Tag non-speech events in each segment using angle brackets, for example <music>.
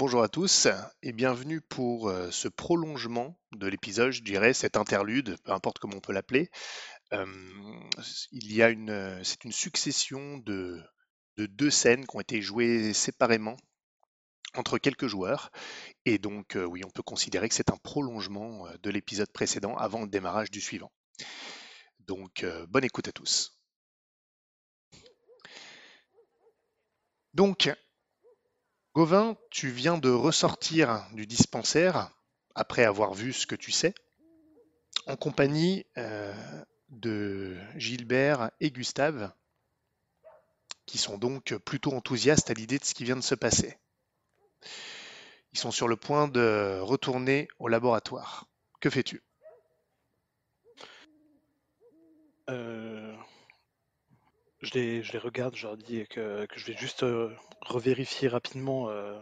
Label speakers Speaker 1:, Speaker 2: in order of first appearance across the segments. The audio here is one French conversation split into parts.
Speaker 1: Bonjour à tous et bienvenue pour euh, ce prolongement de l'épisode, je dirais, cet interlude, peu importe comment on peut l'appeler. Il y a une, euh, c'est une succession de, de deux scènes qui ont été jouées séparément entre quelques joueurs. Et donc, euh, oui, on peut considérer que c'est un prolongement de l'épisode précédent avant le démarrage du suivant. Donc, bonne écoute à tous. Donc, Gauvin, tu viens de ressortir du dispensaire après avoir vu ce que tu sais, en compagnie euh, de Gilbert et Gustave, qui sont donc plutôt enthousiastes à l'idée de ce qui vient de se passer. Ils sont sur le point de retourner au laboratoire. Que fais-tu?
Speaker 2: Euh, je, les, regarde, je leur dis que, je vais juste euh, revérifier rapidement euh,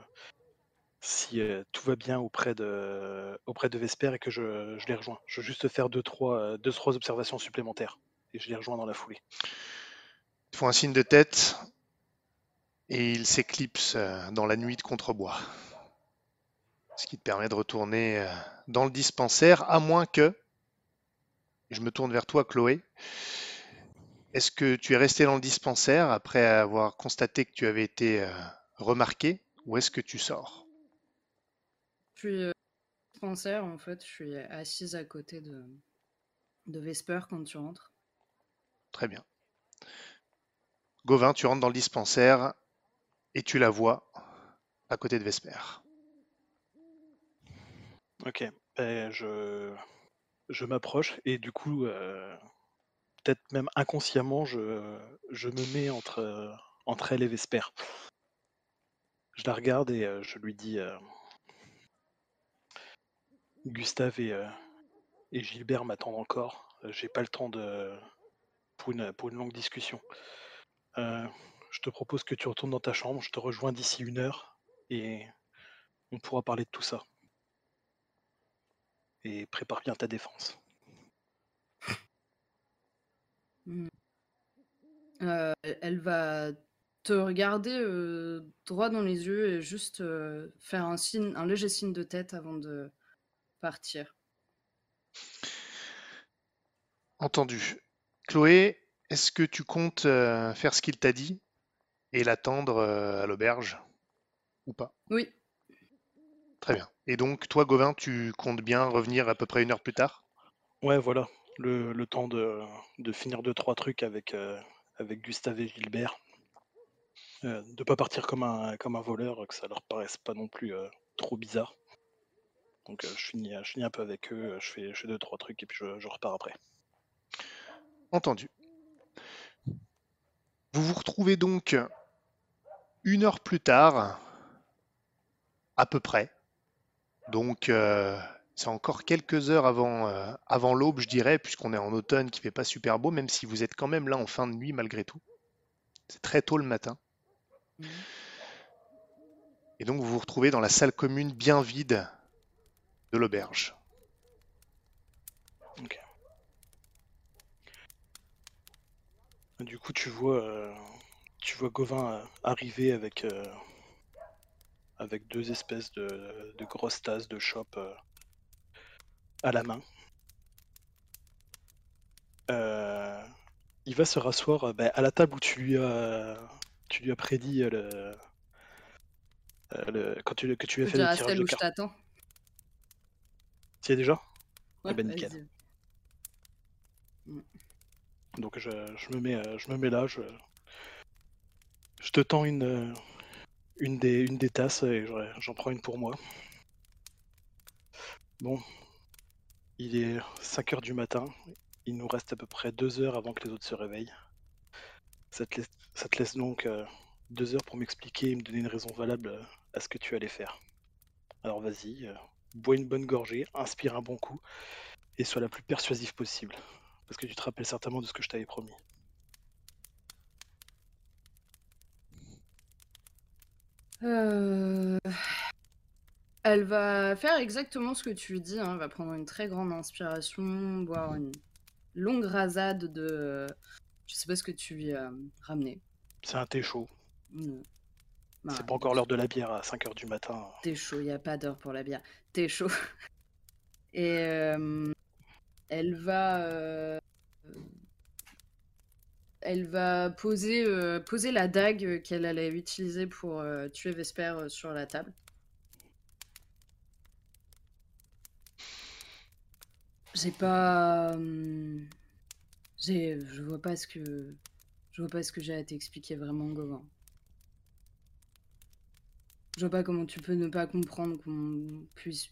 Speaker 2: si euh, tout va bien auprès de, Vesper et que je, les rejoins. Je veux juste faire deux trois, trois observations supplémentaires et je les rejoins dans la foulée.
Speaker 1: Ils font un signe de tête et ils s'éclipsent dans la nuit de contrebois. Ce qui te permet de retourner dans le dispensaire, à moins que... Je me tourne vers toi, Chloé. Est-ce que tu es resté dans le dispensaire après avoir constaté que tu avais été euh, remarqué ou est-ce que tu sors?
Speaker 3: Je suis euh, dispensaire, en fait, je suis assise à côté de, de Vesper quand tu rentres.
Speaker 1: Très bien. Gauvin, tu rentres dans le dispensaire et tu la vois à côté de Vesper.
Speaker 2: Ok, ben, je, je m'approche et du coup, euh, peut-être même inconsciemment, je, je me mets entre, elle et Vesper. Je la regarde et euh, je lui dis euh, Gustave et, euh, et Gilbert m'attendent encore. J'ai pas le temps de pour une, longue discussion. Je te propose que tu retournes dans ta chambre. Je te rejoins d'ici une heure et on pourra parler de tout ça. Et prépare bien ta défense.
Speaker 3: Mm. Euh, elle elle va te regarder euh, droit dans les yeux et juste euh, faire un signe, un léger signe de tête avant de partir.
Speaker 1: Entendu. Chloé, est-ce que tu comptes euh, faire ce qu'il t'a dit et l'attendre euh, à l'auberge ou pas?
Speaker 3: Oui,
Speaker 1: Très bien. Et donc, toi, Gauvin, tu comptes bien revenir à peu près une heure plus tard?
Speaker 2: Ouais, voilà. Le, temps de, finir deux, trois trucs avec, euh, avec Gustave et Gilbert. Euh, de pas partir comme un, comme un voleur, que ça leur paraisse pas non plus euh, trop bizarre. Donc euh, je, finis, je finis un peu avec eux, je fais, je fais deux, trois trucs et puis je, repars après.
Speaker 1: Entendu. Vous vous retrouvez donc une heure plus tard, à peu près. Donc, c'est encore quelques heures avant, euh, avant l'aube, je dirais, puisqu'on est en automne qui fait pas super beau, même si vous êtes quand même là en fin de nuit malgré tout. C'est très tôt le matin.
Speaker 3: Mhm.
Speaker 1: Et donc, vous vous retrouvez dans la salle commune bien vide de l'auberge.
Speaker 2: Du coup, tu vois, euh, tu vois Gauvin euh, arriver avec, euh, avec deux espèces de, de grosses tasses de chope à la main. Euh, il va se rasseoir euh, ben, à la table où tu lui as, tu lui as prédit euh, le, le- quand tu, que tu lui as fait le tirage
Speaker 3: celle
Speaker 2: de
Speaker 3: où je t'attends.
Speaker 2: Tu y es déjà?
Speaker 3: Ouais,
Speaker 2: ben, nickel. Donc je, je me mets, je me mets là, je, je te tends une, une, des, une des tasses et je- j'en prends une pour moi. Bon, il est 5 heures du matin, il nous reste à peu près 2 heures avant que les autres se réveillent. Ça te laisse, donc euh, 2 heures pour m'expliquer et me donner une raison valable euh, à ce que tu allais faire. Alors vas-y, euh, bois une bonne gorgée, inspire un bon coup et sois la plus persuasive possible. Parce que tu te rappelles certainement de ce que je t'avais promis.
Speaker 3: Euh, Elle va faire exactement ce que tu lui dis. hein. Elle va prendre une très grande inspiration, boire une longue rasade de. Je sais pas ce que tu lui as ramené.
Speaker 2: C'est un thé chaud.
Speaker 3: Mm. Bah,
Speaker 2: C'est pas encore l'heure de la bière à 5h du matin.
Speaker 3: T'es chaud, y a pas d'heure pour la bière. T'es chaud. <laughs> Et euh, elle va, euh, elle va poser, euh, poser la dague qu'elle allait utiliser pour tuer Vesper sur la table. J'ai pas, j'ai, je vois pas ce que, je vois pas ce que j'ai à t'expliquer vraiment, Gauvin. Je vois pas comment tu peux ne pas comprendre qu'on puisse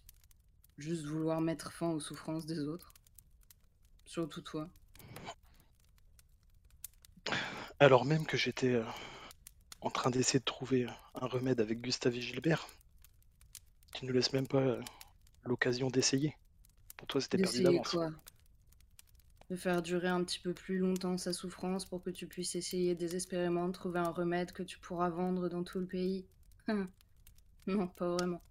Speaker 3: juste vouloir mettre fin aux souffrances des autres. Surtout toi.
Speaker 2: Alors même que j'étais euh, en train d'essayer de trouver euh, un remède avec Gustave et Gilbert, tu ne laisses même pas euh, l'occasion d'essayer. Pour toi, c'était perdu d'avance.
Speaker 3: De faire durer un petit peu plus longtemps sa souffrance pour que tu puisses essayer désespérément de trouver un remède que tu pourras vendre dans tout le pays. non, pas vraiment.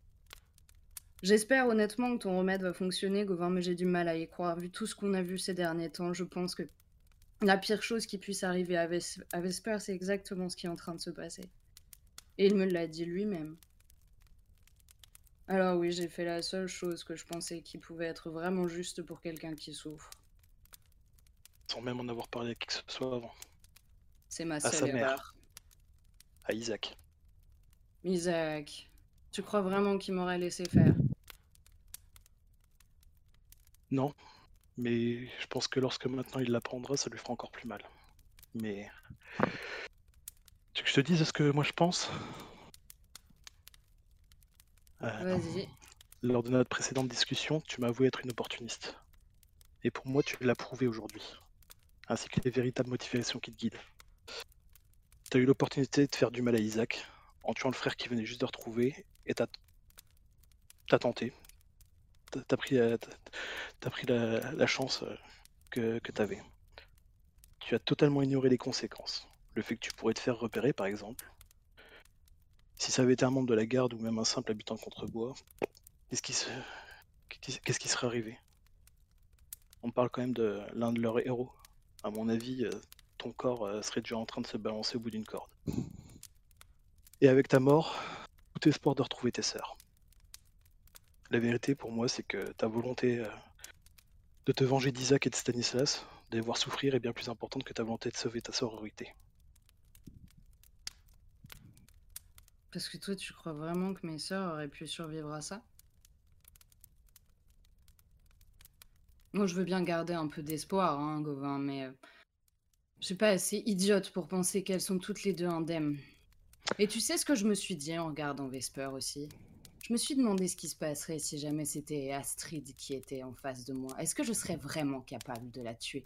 Speaker 3: J'espère honnêtement que ton remède va fonctionner, Gauvin, mais j'ai du mal à y croire. Vu tout ce qu'on a vu ces derniers temps, je pense que la pire chose qui puisse arriver à, Ves- à Vesper, c'est exactement ce qui est en train de se passer. Et il me l'a dit lui-même. Alors oui, j'ai fait la seule chose que je pensais qui pouvait être vraiment juste pour quelqu'un qui souffre.
Speaker 2: Sans même en avoir parlé à qui que ce soit avant.
Speaker 3: C'est ma seule
Speaker 2: mère.
Speaker 3: erreur.
Speaker 2: À Isaac.
Speaker 3: Isaac, tu crois vraiment qu'il m'aurait laissé faire?
Speaker 2: Non, mais je pense que lorsque maintenant il l'apprendra, ça lui fera encore plus mal. Mais. Tu veux que je te dise ce que moi je pense? Euh. Lors de notre précédente discussion, tu m'as avoué être une opportuniste. Et pour moi, tu l'as prouvé aujourd'hui. Ainsi que les véritables motivations qui te guident. Tu as eu l'opportunité de faire du mal à Isaac en tuant le frère qui venait juste de retrouver et t'as t'as tenté. T'as pris, la, pris la, la chance euh, que, que t'avais. Tu as totalement ignoré les conséquences. Le fait que tu pourrais te faire repérer, par exemple. Si ça avait été un membre de la garde ou même un simple habitant Contrebois, qu'est-ce qui, se... qu'est-ce qui serait arrivé? On parle quand même de l'un de leurs héros. À mon avis, euh, ton corps euh, serait déjà en train de se balancer au bout d'une corde. Et avec ta mort, tout espoir de retrouver tes sœurs. La vérité pour moi, c'est que ta volonté euh, de te venger d'Isaac et de Stanislas, de les voir souffrir, est bien plus importante que ta volonté de sauver ta sororité.
Speaker 3: Parce que toi, tu crois vraiment que mes sœurs auraient pu survivre à ça? Moi, je veux bien garder un peu d'espoir, hein, Gauvin, mais euh, je suis pas assez idiote pour penser qu'elles sont toutes les deux indemnes. Et tu sais ce que je me suis dit en regardant Vesper aussi? Je me suis demandé ce qui se passerait si jamais c'était Astrid qui était en face de moi. Est-ce que je serais vraiment capable de la tuer?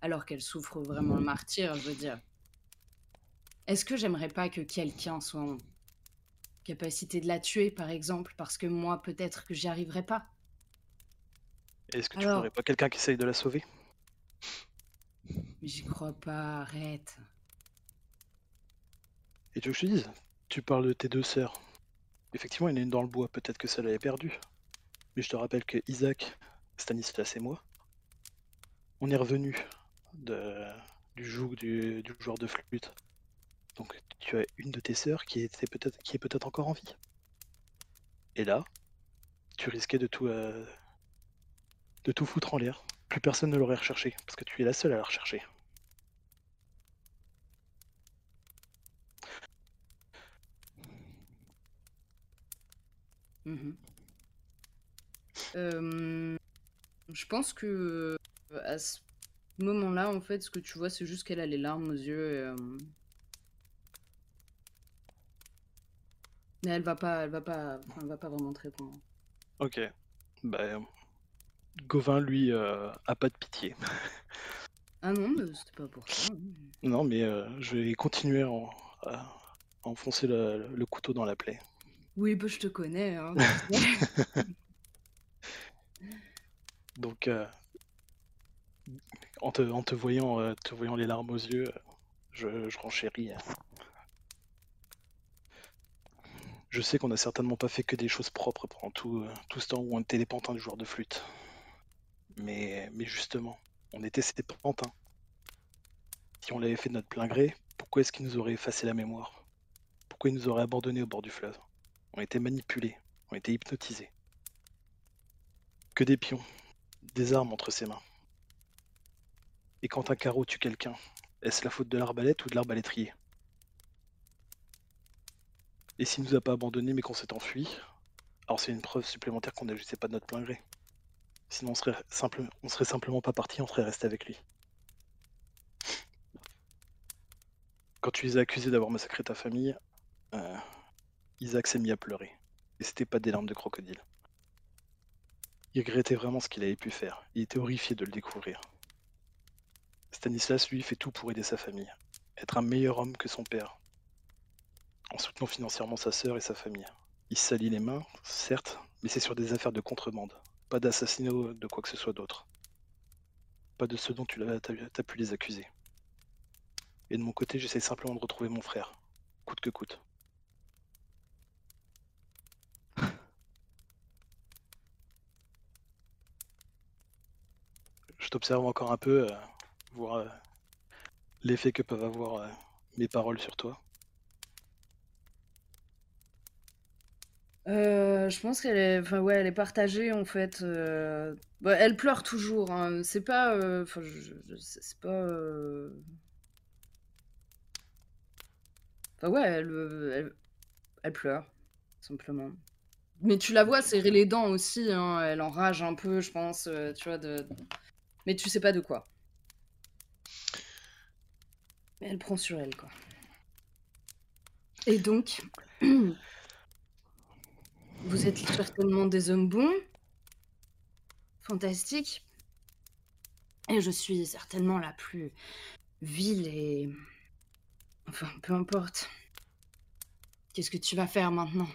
Speaker 3: Alors qu'elle souffre vraiment le martyr, je veux dire. Est-ce que j'aimerais pas que quelqu'un soit capacité de la tuer, par exemple, parce que moi, peut-être que j'y arriverais pas
Speaker 2: Est-ce que tu
Speaker 3: Alors-
Speaker 2: pas quelqu'un qui essaye de la sauver?
Speaker 3: Mais j'y crois pas, arrête.
Speaker 2: Et tu veux que je te dise? Tu parles de tes deux sœurs. Effectivement, il y en a une dans le bois, peut-être que ça l'avait perdue. Mais je te rappelle que Isaac, Stanislas et moi, on est revenu de, du joug du, du joueur de flûte. Donc tu as une de tes sœurs qui, était peut-être, qui est peut-être encore en vie. Et là, tu risquais de tout, euh, de tout foutre en l'air. Plus personne ne l'aurait recherché, parce que tu es la seule à la rechercher.
Speaker 3: Mhm. Euh, je pense que euh, à ce moment-là, en fait, ce que tu vois, c'est juste qu'elle a les larmes aux yeux. et, Mais elle va pas, elle va pas, elle va pas vraiment te répondre.
Speaker 2: Ok. Bah, Gauvin, lui, euh, a pas de pitié.
Speaker 3: Ah non, mais c'était pas pour ça.
Speaker 2: Non, mais euh, je vais continuer à, en- à enfoncer le, le couteau dans la plaie.
Speaker 3: Oui, bah, je te connais. Hein. <laughs>
Speaker 2: Donc, euh, en, te, en te voyant, euh, te voyant les larmes aux yeux, je, je renchéris. Je sais qu'on a certainement pas fait que des choses propres pendant tout, euh, ce temps où on était les pantins du joueur de flûte. Mais, justement, on était ces pantins. Si on l'avait fait de notre plein gré, pourquoi est-ce qu'ils nous auraient effacé la mémoire? Pourquoi pourquoi il nous aurait abandonnés au bord du fleuve? On été manipulés, on été hypnotisés. Que des pions, des armes entre ses mains. Et quand un carreau tue quelqu'un, est-ce la faute de l'arbalète ou de l'arbalétrier? Et s'il nous a pas abandonnés mais qu'on s'est enfui, alors c'est une preuve supplémentaire qu'on n'agissait pas de notre plein gré. Sinon on serait, serait simplement pas parti, on serait resté avec lui. Quand tu les as accusés d'avoir massacré ta famille, euh, Isaac s'est mis à pleurer. Et c'était pas des larmes de crocodile. Il regrettait vraiment ce qu'il avait pu faire. Il était horrifié de le découvrir. Stanislas, lui, fait tout pour aider sa famille. Être un meilleur homme que son père. En soutenant financièrement sa sœur et sa famille. Il salit les mains, certes, mais c'est sur des affaires de contrebande. Pas d'assassinat ou de quoi que ce soit d'autre. Pas de ce dont tu as, as pu les accuser. Et de mon côté, j'essaie simplement de retrouver mon frère, coûte que coûte. <laughs> Je t'observe encore un peu, euh, voir euh, l'effet que peuvent avoir euh, mes paroles sur toi.
Speaker 3: Euh, je pense qu'elle est, enfin ouais, elle est partagée en fait. euh, bah, elle pleure toujours. hein. C'est pas, euh, enfin, je- je- c'est pas. Enfin ouais, elle, pleure simplement. Mais tu la vois serrer les dents aussi. hein, Elle enrage un peu, je pense. tu vois de. Mais tu sais pas de quoi. Mais elle prend sur elle quoi. Et donc. <clears throat> Vous êtes certainement des hommes bons, fantastiques, et je suis certainement la plus vile et... Enfin, peu importe. Qu'est-ce que tu vas faire maintenant?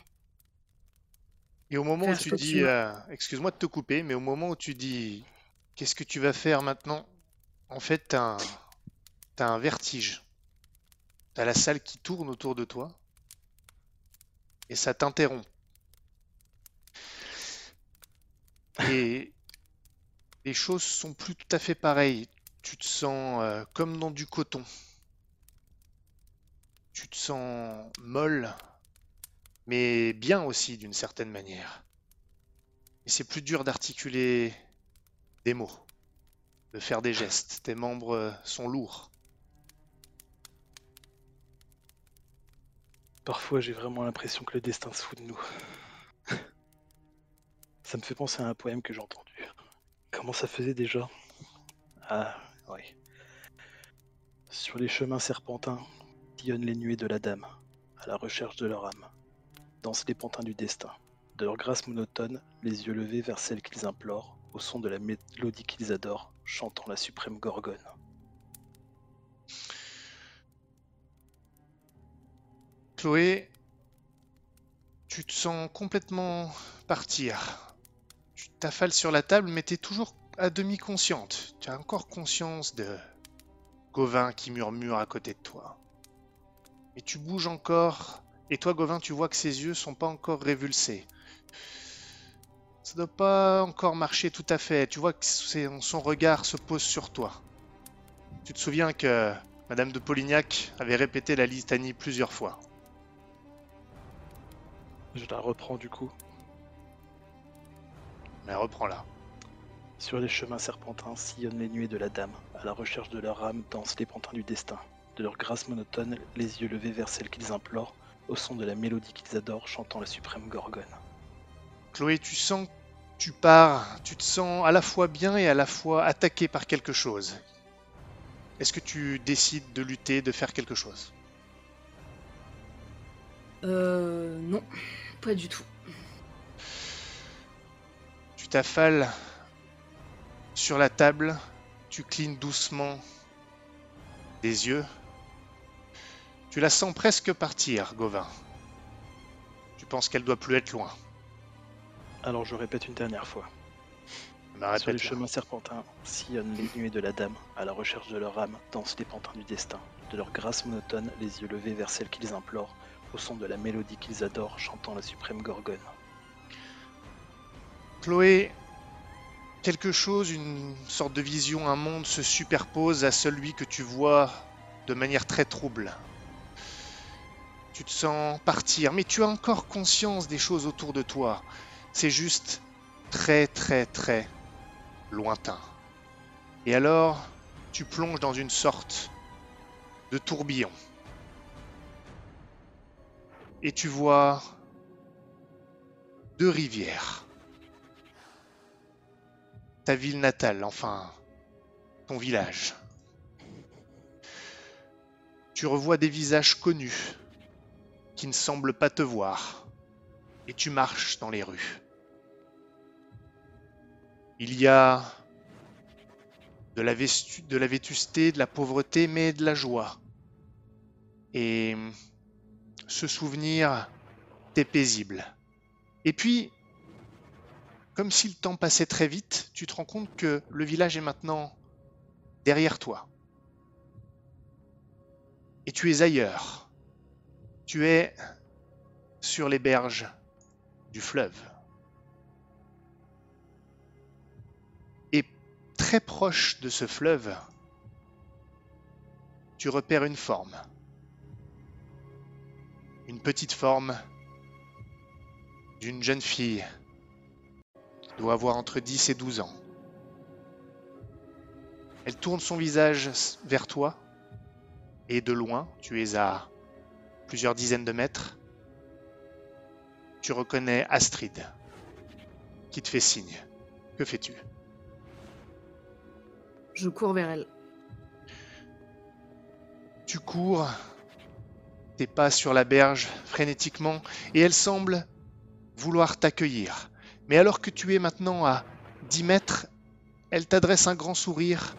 Speaker 1: Et au moment où tu dis,
Speaker 3: tu
Speaker 1: euh, excuse-moi de te couper, mais au moment où tu dis, qu'est-ce que tu vas faire maintenant? En fait, t'as un, t'as un vertige. T'as la salle qui tourne autour de toi et ça t'interrompt. Et les choses sont plus tout à fait pareilles. Tu te sens euh, comme dans du coton. Tu te sens molle, mais bien aussi d'une certaine manière. Et c'est plus dur d'articuler des mots, de faire des gestes. Tes membres euh, sont lourds.
Speaker 2: Parfois, j'ai vraiment l'impression que le destin se fout de nous. Ça me fait penser à un poème que j'ai entendu. Comment ça faisait déjà? Ah, oui. Sur les chemins serpentins, sillonnent les nuées de la dame, à la recherche de leur âme. Dansent les pantins du destin. De leur grâce monotone, les yeux levés vers celle qu'ils implorent, au son de la mélodie qu'ils adorent, chantant la suprême gorgone.
Speaker 1: Chloé, tu te sens complètement partir. T'affales sur la table, mais tu es toujours à demi consciente. Tu as encore conscience de Gauvin qui murmure à côté de toi. Mais tu bouges encore, et toi, Gauvin, tu vois que ses yeux sont pas encore révulsés. Ça doit pas encore marcher tout à fait. Tu vois que son regard se pose sur toi. Tu te souviens que Madame de Polignac avait répété la litanie plusieurs fois.
Speaker 2: Je la reprends du coup.
Speaker 1: Mais reprends-la.
Speaker 2: Sur les chemins serpentins sillonnent les nuées de la dame, à la recherche de leur âme dansent les pantins du destin. De leur grâce monotone, les yeux levés vers celle qu'ils implorent, au son de la mélodie qu'ils adorent, chantant la suprême gorgone.
Speaker 1: Chloé, tu sens que tu pars, tu te sens à la fois bien et à la fois attaqué par quelque chose. Est-ce que tu décides de lutter, de faire quelque chose?
Speaker 3: Euh, non, pas du tout.
Speaker 1: Tu t'affales sur la table, tu clignes doucement des yeux. Tu la sens presque partir, Gauvin. Tu penses qu'elle doit plus être loin.
Speaker 2: Alors je répète une dernière fois.
Speaker 1: Bah,
Speaker 2: Sur les
Speaker 1: répète-la.
Speaker 2: chemins serpentins sillonnent les nuées de la dame, à la recherche de leur âme dansent les pantins du destin. De leur grâce monotone, les yeux levés vers celle qu'ils implorent, au son de la mélodie qu'ils adorent, chantant la suprême gorgone.
Speaker 1: Chloé, quelque chose, une sorte de vision, un monde se superpose à celui que tu vois de manière très trouble. Tu te sens partir, mais tu as encore conscience des choses autour de toi. C'est juste très très très lointain. Et alors, tu plonges dans une sorte de tourbillon. Et tu vois deux rivières. Ville natale, enfin, ton village. Tu revois des visages connus qui ne semblent pas te voir. Et tu marches dans les rues. Il y a de la, de la vétusté, de la pauvreté, mais de la joie. Et ce souvenir t'est paisible. Et puis, comme si le temps passait très vite, tu te rends compte que le village est maintenant derrière toi. Et tu es ailleurs. Tu es sur les berges du fleuve. très proche de ce fleuve, tu repères une forme. Une petite forme d'une jeune fille doit avoir entre 10 et 12 ans. Elle tourne son visage vers toi et de loin, tu es à plusieurs dizaines de mètres, tu reconnais Astrid qui te fait signe. Que fais-tu?
Speaker 3: Je cours vers elle.
Speaker 1: Tu cours, tes pas sur la berge frénétiquement, et elle semble vouloir t'accueillir. Mais alors que tu es maintenant à 10 mètres, elle t'adresse un grand sourire,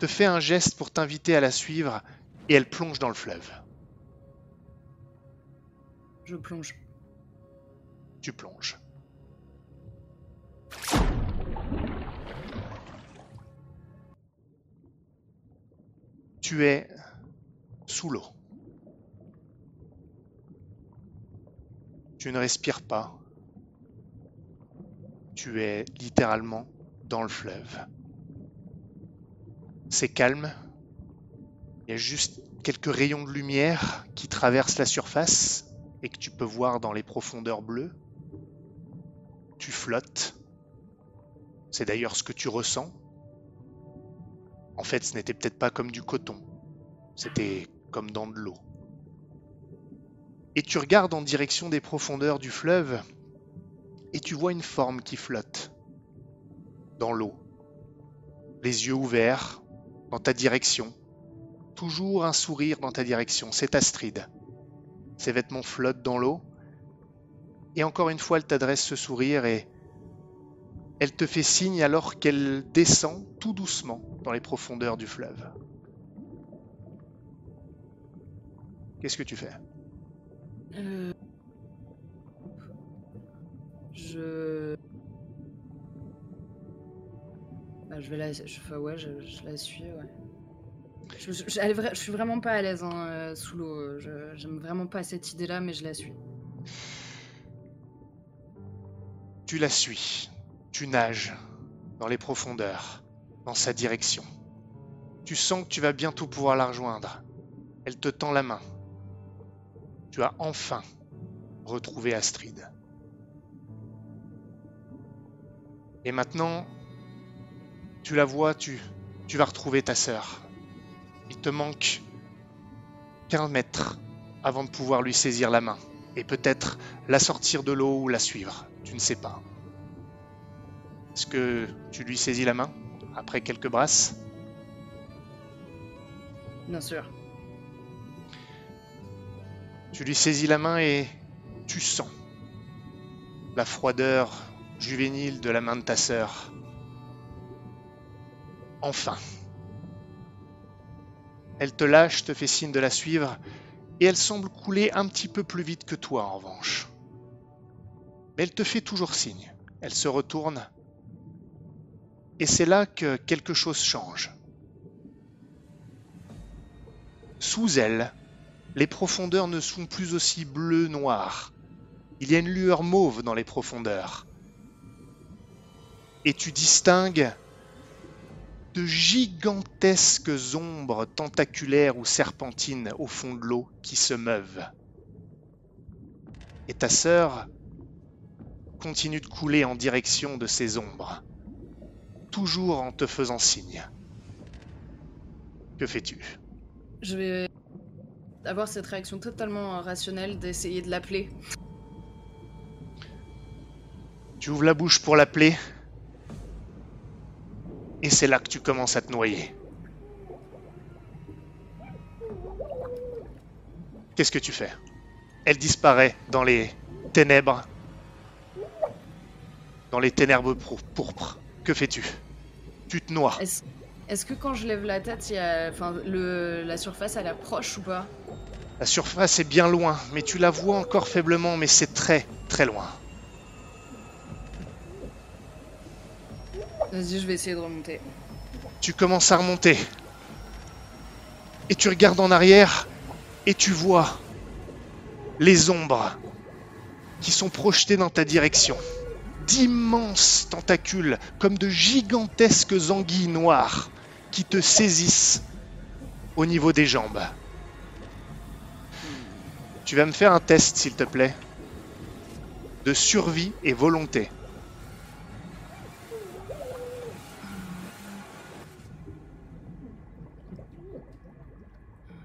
Speaker 1: te fait un geste pour t'inviter à la suivre, et elle plonge dans le fleuve.
Speaker 3: Je plonge.
Speaker 1: Tu plonges. tu es sous l'eau. Tu ne respires pas. Tu es littéralement dans le fleuve. C'est calme. Il y a juste quelques rayons de lumière qui traversent la surface et que tu peux voir dans les profondeurs bleues. Tu flottes. C'est d'ailleurs ce que tu ressens en fait, ce n'était peut-être pas comme du coton, c'était comme dans de l'eau. Et tu regardes en direction des profondeurs du fleuve et tu vois une forme qui flotte dans l'eau, les yeux ouverts dans ta direction, toujours un sourire dans ta direction, c'est Astrid. Ses vêtements flottent dans l'eau. Et encore une fois elle t'adresse ce sourire et elle te fait signe alors qu'elle descend tout doucement dans les profondeurs du fleuve. Qu'est-ce que tu fais?
Speaker 3: Euh... Je. Bah, je vais la. Je... Ouais, je, la suis, ouais. Je, je, suis vraiment pas à l'aise hein, euh, sous l'eau. J'aime vraiment pas cette idée-là, mais je la suis.
Speaker 1: Tu la suis. Tu nages dans les profondeurs, dans sa direction. Tu sens que tu vas bientôt pouvoir la rejoindre. Elle te tend la main. Tu as enfin retrouvé Astrid. Et maintenant, tu la vois, tu, tu vas retrouver ta sœur. Il te manque 15 mètres avant de pouvoir lui saisir la main et peut-être la sortir de l'eau ou la suivre. Tu ne sais pas. Est-ce que tu lui saisis la main après quelques brasses?
Speaker 3: Bien sûr.
Speaker 1: Tu lui saisis la main et tu sens la froideur juvénile de la main de ta sœur. Enfin. Elle te lâche, te fait signe de la suivre, et elle semble couler un petit peu plus vite que toi en revanche. Mais elle te fait toujours signe. Elle se retourne et c'est là que quelque chose change. Sous elle, les profondeurs ne sont plus aussi bleu-noir. Il y a une lueur mauve dans les profondeurs. Et tu distingues de gigantesques ombres tentaculaires ou serpentines au fond de l'eau qui se meuvent. et ta sœur continue de couler en direction de ces ombres, toujours en te faisant signe. Que fais-tu?
Speaker 3: Je vais avoir cette réaction totalement rationnelle d'essayer de l'appeler.
Speaker 1: Tu ouvres la bouche pour l'appeler, et c'est là que tu commences à te noyer. Qu'est-ce que tu fais? Elle disparaît dans les ténèbres, dans les ténèbres pour- pourpres. Que fais-tu? Tu te noies.
Speaker 3: Est-ce que quand je lève la tête, il y a... enfin, le... la surface elle approche ou pas?
Speaker 1: La surface est bien loin, mais tu la vois encore faiblement, mais c'est très très loin.
Speaker 3: Vas-y, je vais essayer de remonter.
Speaker 1: Tu commences à remonter. Et tu regardes en arrière et tu vois les ombres qui sont projetées dans ta direction. D'immenses tentacules, comme de gigantesques anguilles noires, qui te saisissent au niveau des jambes. Tu vas me faire un test, s'il te plaît, de survie et volonté.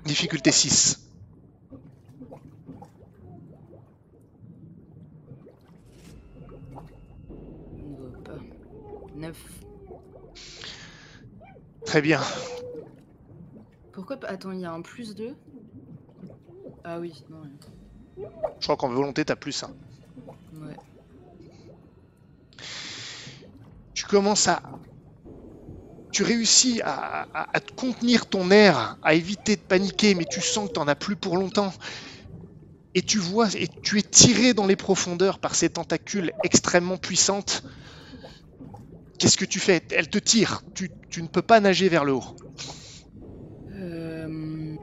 Speaker 1: Difficulté 6.
Speaker 3: Hop. 9.
Speaker 1: Très bien.
Speaker 3: Pourquoi pas? Attends, il y a un plus 2 Ah oui, non. ouais.
Speaker 1: Je crois qu'en volonté, t'as plus 1.
Speaker 3: Ouais.
Speaker 1: Tu commences à... Tu réussis à, te contenir ton air, à éviter de paniquer, mais tu sens que t'en as plus pour longtemps. Et tu vois, et tu es tiré dans les profondeurs par ces tentacules extrêmement puissantes. Qu'est-ce que tu fais? Elle te tire. Tu, ne peux pas nager vers le haut.
Speaker 3: Euh...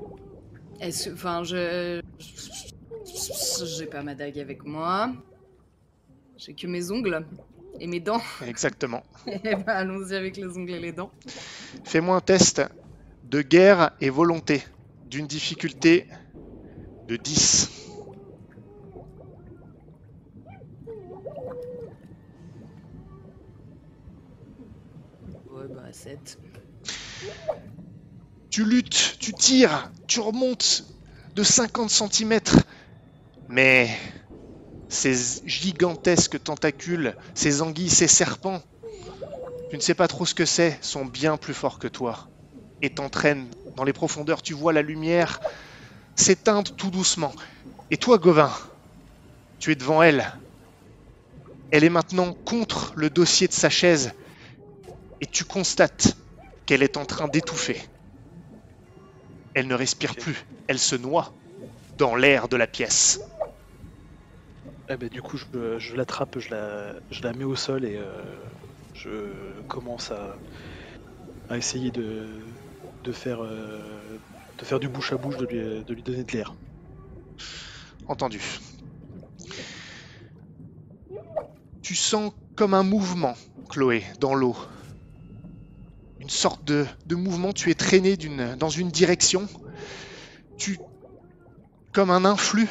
Speaker 3: Enfin, je... J'ai pas ma dague avec moi. J'ai que mes ongles et mes dents.
Speaker 1: Exactement. <laughs>
Speaker 3: Eh ben, allons-y avec les ongles et les dents.
Speaker 1: Fais-moi un test de guerre et volonté d'une difficulté de 10.
Speaker 3: Ouais, bah 7.
Speaker 1: Tu luttes, tu tires, tu remontes de 50 cm. Mais ces gigantesques tentacules, ces anguilles, ces serpents, tu ne sais pas trop ce que c'est, sont bien plus forts que toi. Et t'entraînent dans les profondeurs, tu vois la lumière s'éteindre tout doucement. Et toi, Gauvin, tu es devant elle. Elle est maintenant contre le dossier de sa chaise. Et tu constates qu'elle est en train d'étouffer. Elle ne respire plus, elle se noie dans l'air de la pièce.
Speaker 2: Eh ben, du coup, je, l'attrape, je la, je la mets au sol et euh, je commence à, à essayer de, de, faire, euh, de faire du bouche à bouche, de lui, de lui donner de l'air.
Speaker 1: Entendu. Tu sens comme un mouvement, Chloé, dans l'eau. Une sorte de, de mouvement, tu es traîné dans une direction. Tu... Comme un influx.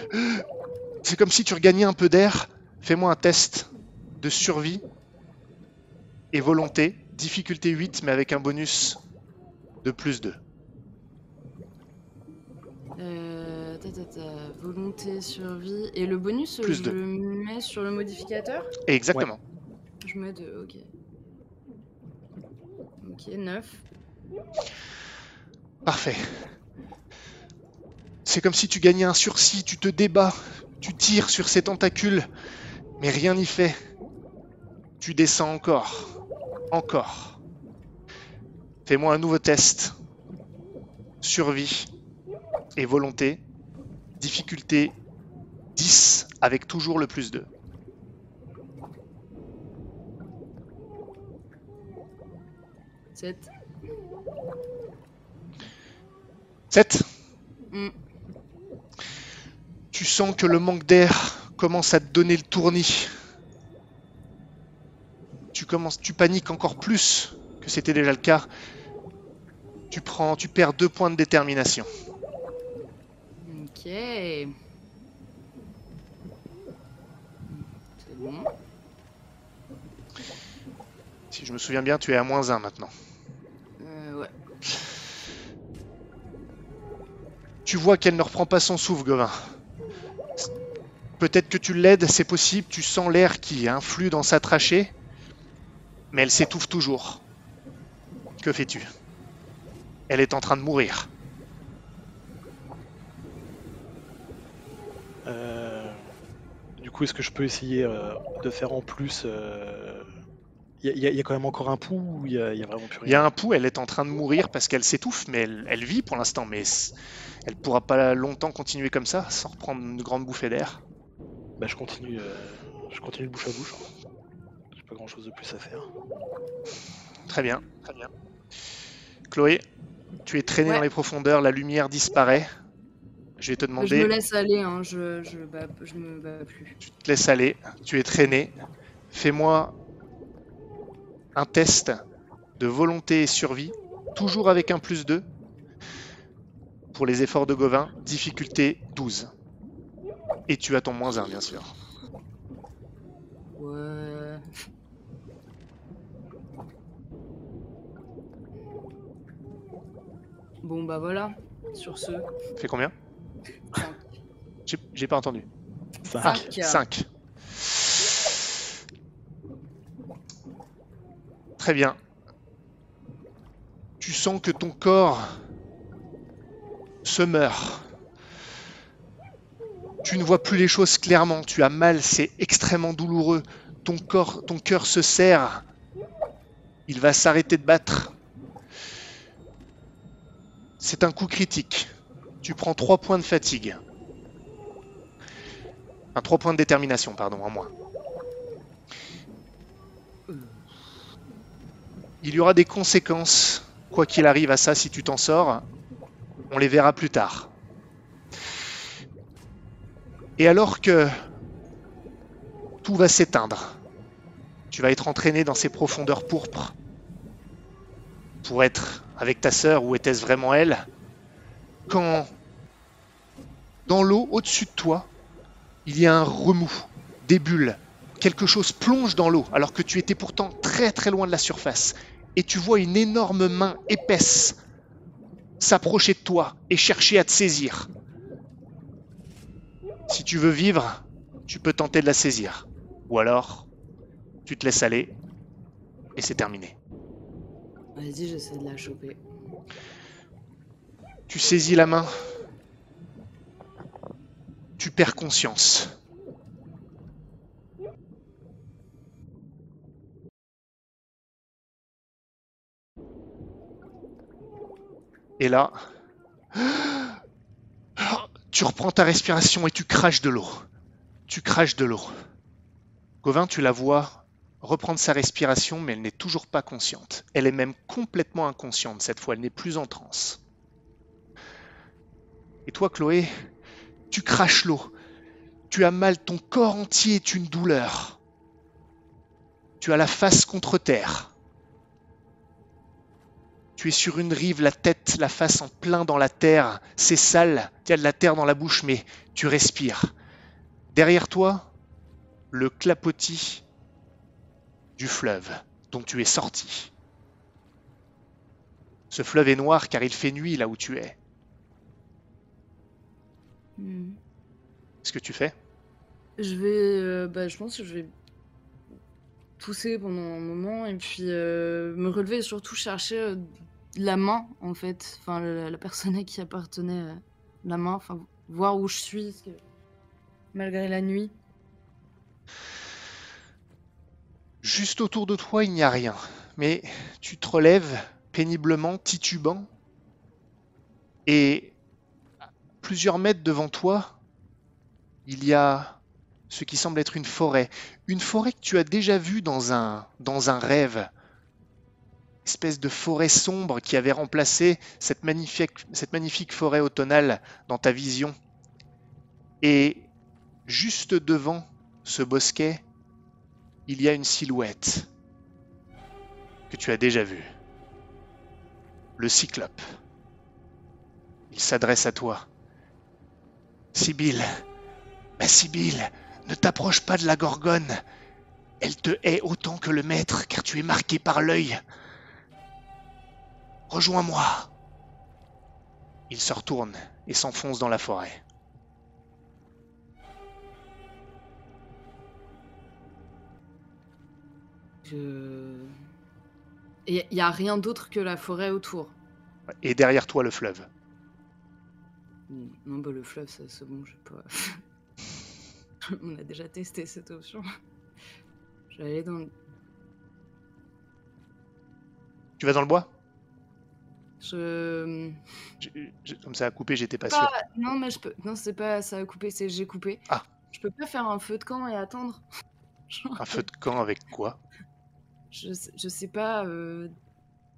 Speaker 1: C'est comme si tu regagnais un peu d'air. Fais-moi un test de survie et volonté. Difficulté 8, mais avec un bonus de plus 2.
Speaker 3: Euh, ta, ta, ta, volonté, survie. Et le bonus,
Speaker 1: Plus
Speaker 3: je le mets sur le modificateur?
Speaker 1: Exactement.
Speaker 3: Je mets 2, ok. Ok, 9.
Speaker 1: Parfait. C'est comme si tu gagnais un sursis, tu te débats, tu tires sur ces tentacules, mais rien n'y fait. Tu descends encore. Encore. Fais-moi un nouveau test. Survie et volonté. Difficulté 10 avec toujours le plus 2.
Speaker 3: 7.
Speaker 1: 7.
Speaker 3: Hmm.
Speaker 1: Tu sens que le manque d'air commence à te donner le tournis. Tu commences, tu paniques encore plus que c'était déjà le cas. Tu prends, tu perds deux points de détermination.
Speaker 3: Ok. Bon.
Speaker 1: Si je me souviens bien, tu es à moins 1 maintenant.
Speaker 3: Euh, ouais.
Speaker 1: Tu vois qu'elle ne reprend pas son souffle, Gauvin. Peut-être que tu l'aides, c'est possible, tu sens l'air qui influe dans sa trachée, mais elle s'étouffe toujours. Que fais-tu? Elle est en train de mourir.
Speaker 2: Euh, du coup, est-ce que je peux essayer euh, de faire en plus Il y, a- y a quand même encore un pouls ou il y, a y a vraiment plus
Speaker 1: Il y
Speaker 2: rien
Speaker 1: a un pouls, elle est en train de mourir parce qu'elle s'étouffe, mais elle, elle vit pour l'instant, mais elle pourra pas longtemps continuer comme ça, sans reprendre une grande bouffée d'air.
Speaker 2: Bah, je continue, euh, je continue de bouche à bouche. hein. J'ai pas grand chose de plus à faire.
Speaker 1: Très bien, très bien. Chloé, tu es traînée
Speaker 3: Ouais.
Speaker 1: dans les profondeurs, la lumière disparaît. Je vais te
Speaker 3: Je
Speaker 1: demander,
Speaker 3: me laisse aller, hein. je, je, bats- je me bats plus.
Speaker 1: tu te laisses aller, tu es traîné. Fais-moi un test de volonté et survie, toujours avec un plus 2. Pour les efforts de Gauvin, difficulté 12. Et tu as ton moins 1, bien sûr.
Speaker 3: Ouais. Bon bah voilà, sur ce.
Speaker 1: Fais combien
Speaker 3: cinq.
Speaker 1: J'ai pas entendu.
Speaker 2: Cinq.
Speaker 3: Cinq.
Speaker 1: 5. Très bien. Tu sens que ton corps se meurt. Tu ne vois plus les choses clairement. Tu as mal, c'est extrêmement douloureux. Ton cœur se serre. Il va s'arrêter de battre. C'est un coup critique. Tu prends 3 points de fatigue. Un 3 points de détermination, pardon, en moins. Il y aura des conséquences, quoi qu'il arrive à ça, si tu t'en sors. On les verra plus tard. Et alors que tout va s'éteindre, tu vas être entraîné dans ces profondeurs pourpres pour être avec ta sœur, ou était-ce vraiment elle Quand dans l'eau au-dessus de toi, il y a un remous, des bulles. Quelque chose plonge dans l'eau alors que tu étais pourtant très très loin de la surface. Et tu vois une énorme main épaisse s'approcher de toi et chercher à te saisir. Si tu veux vivre, tu peux tenter de la saisir. Ou alors, tu te laisses aller et c'est terminé.
Speaker 3: Vas-y, j'essaie de la choper.
Speaker 1: Tu saisis la main. Tu perds conscience. Et là, tu reprends ta respiration et tu craches de l'eau. Tu craches de l'eau. Gauvin, tu la vois reprendre sa respiration, mais elle n'est toujours pas consciente. Elle est même complètement inconsciente cette fois, elle n'est plus en transe. Et toi, Chloé, tu craches l'eau. Tu as mal, ton corps entier est une douleur. Tu as la face contre terre. Tu es sur une rive, la tête, la face en plein dans la terre. C'est sale, tu as de la terre dans la bouche, mais tu respires. Derrière toi, le clapotis du fleuve dont tu es sorti. Ce fleuve est noir car il fait nuit là où tu es.
Speaker 3: Hmm.
Speaker 1: Qu'est-ce que tu fais?
Speaker 3: Je vais. euh, bah, je pense que je vais pousser pendant un moment et puis euh, me relever et surtout chercher euh, la main, en fait. Enfin, la, personne à qui appartenait euh, la main. Enfin, voir où je suis, malgré la nuit.
Speaker 1: Juste autour de toi, il n'y a rien. Mais tu te relèves péniblement, titubant, et plusieurs mètres devant toi, il y a ce qui semble être une forêt. Une forêt que tu as déjà vue dans un, dans un rêve. Espèce de forêt sombre qui avait remplacé cette magnifique, forêt automnale dans ta vision. Et juste devant ce bosquet, il y a une silhouette que tu as déjà vue. Le cyclope. Il s'adresse à toi. Sibylle, ma Sibylle, Ne t'approche pas de la gorgone. Elle te hait autant que le maître, car tu es marqué par l'œil. Rejoins-moi. Il se retourne et s'enfonce dans la forêt.
Speaker 3: Je... Il n'y a rien d'autre que la forêt autour.
Speaker 1: Et derrière toi, le fleuve.
Speaker 3: Hmm, Non, bah le fleuve, ça, c'est bon, je sais pas. <laughs> <laughs> On a déjà testé cette option. Je vais aller dans le...
Speaker 1: Tu vas dans le bois?
Speaker 3: Je...
Speaker 1: Je- je- Comme ça a coupé, j'étais pas
Speaker 3: Pas-
Speaker 1: sûr.
Speaker 3: Non, mais je peux... Non, c'est pas ça a coupé, c'est j'ai coupé.
Speaker 1: Ah.
Speaker 3: Je peux pas faire un feu de camp et attendre. Genre, <laughs>
Speaker 1: Un feu de camp avec quoi?
Speaker 3: Je, sais- je sais pas, euh,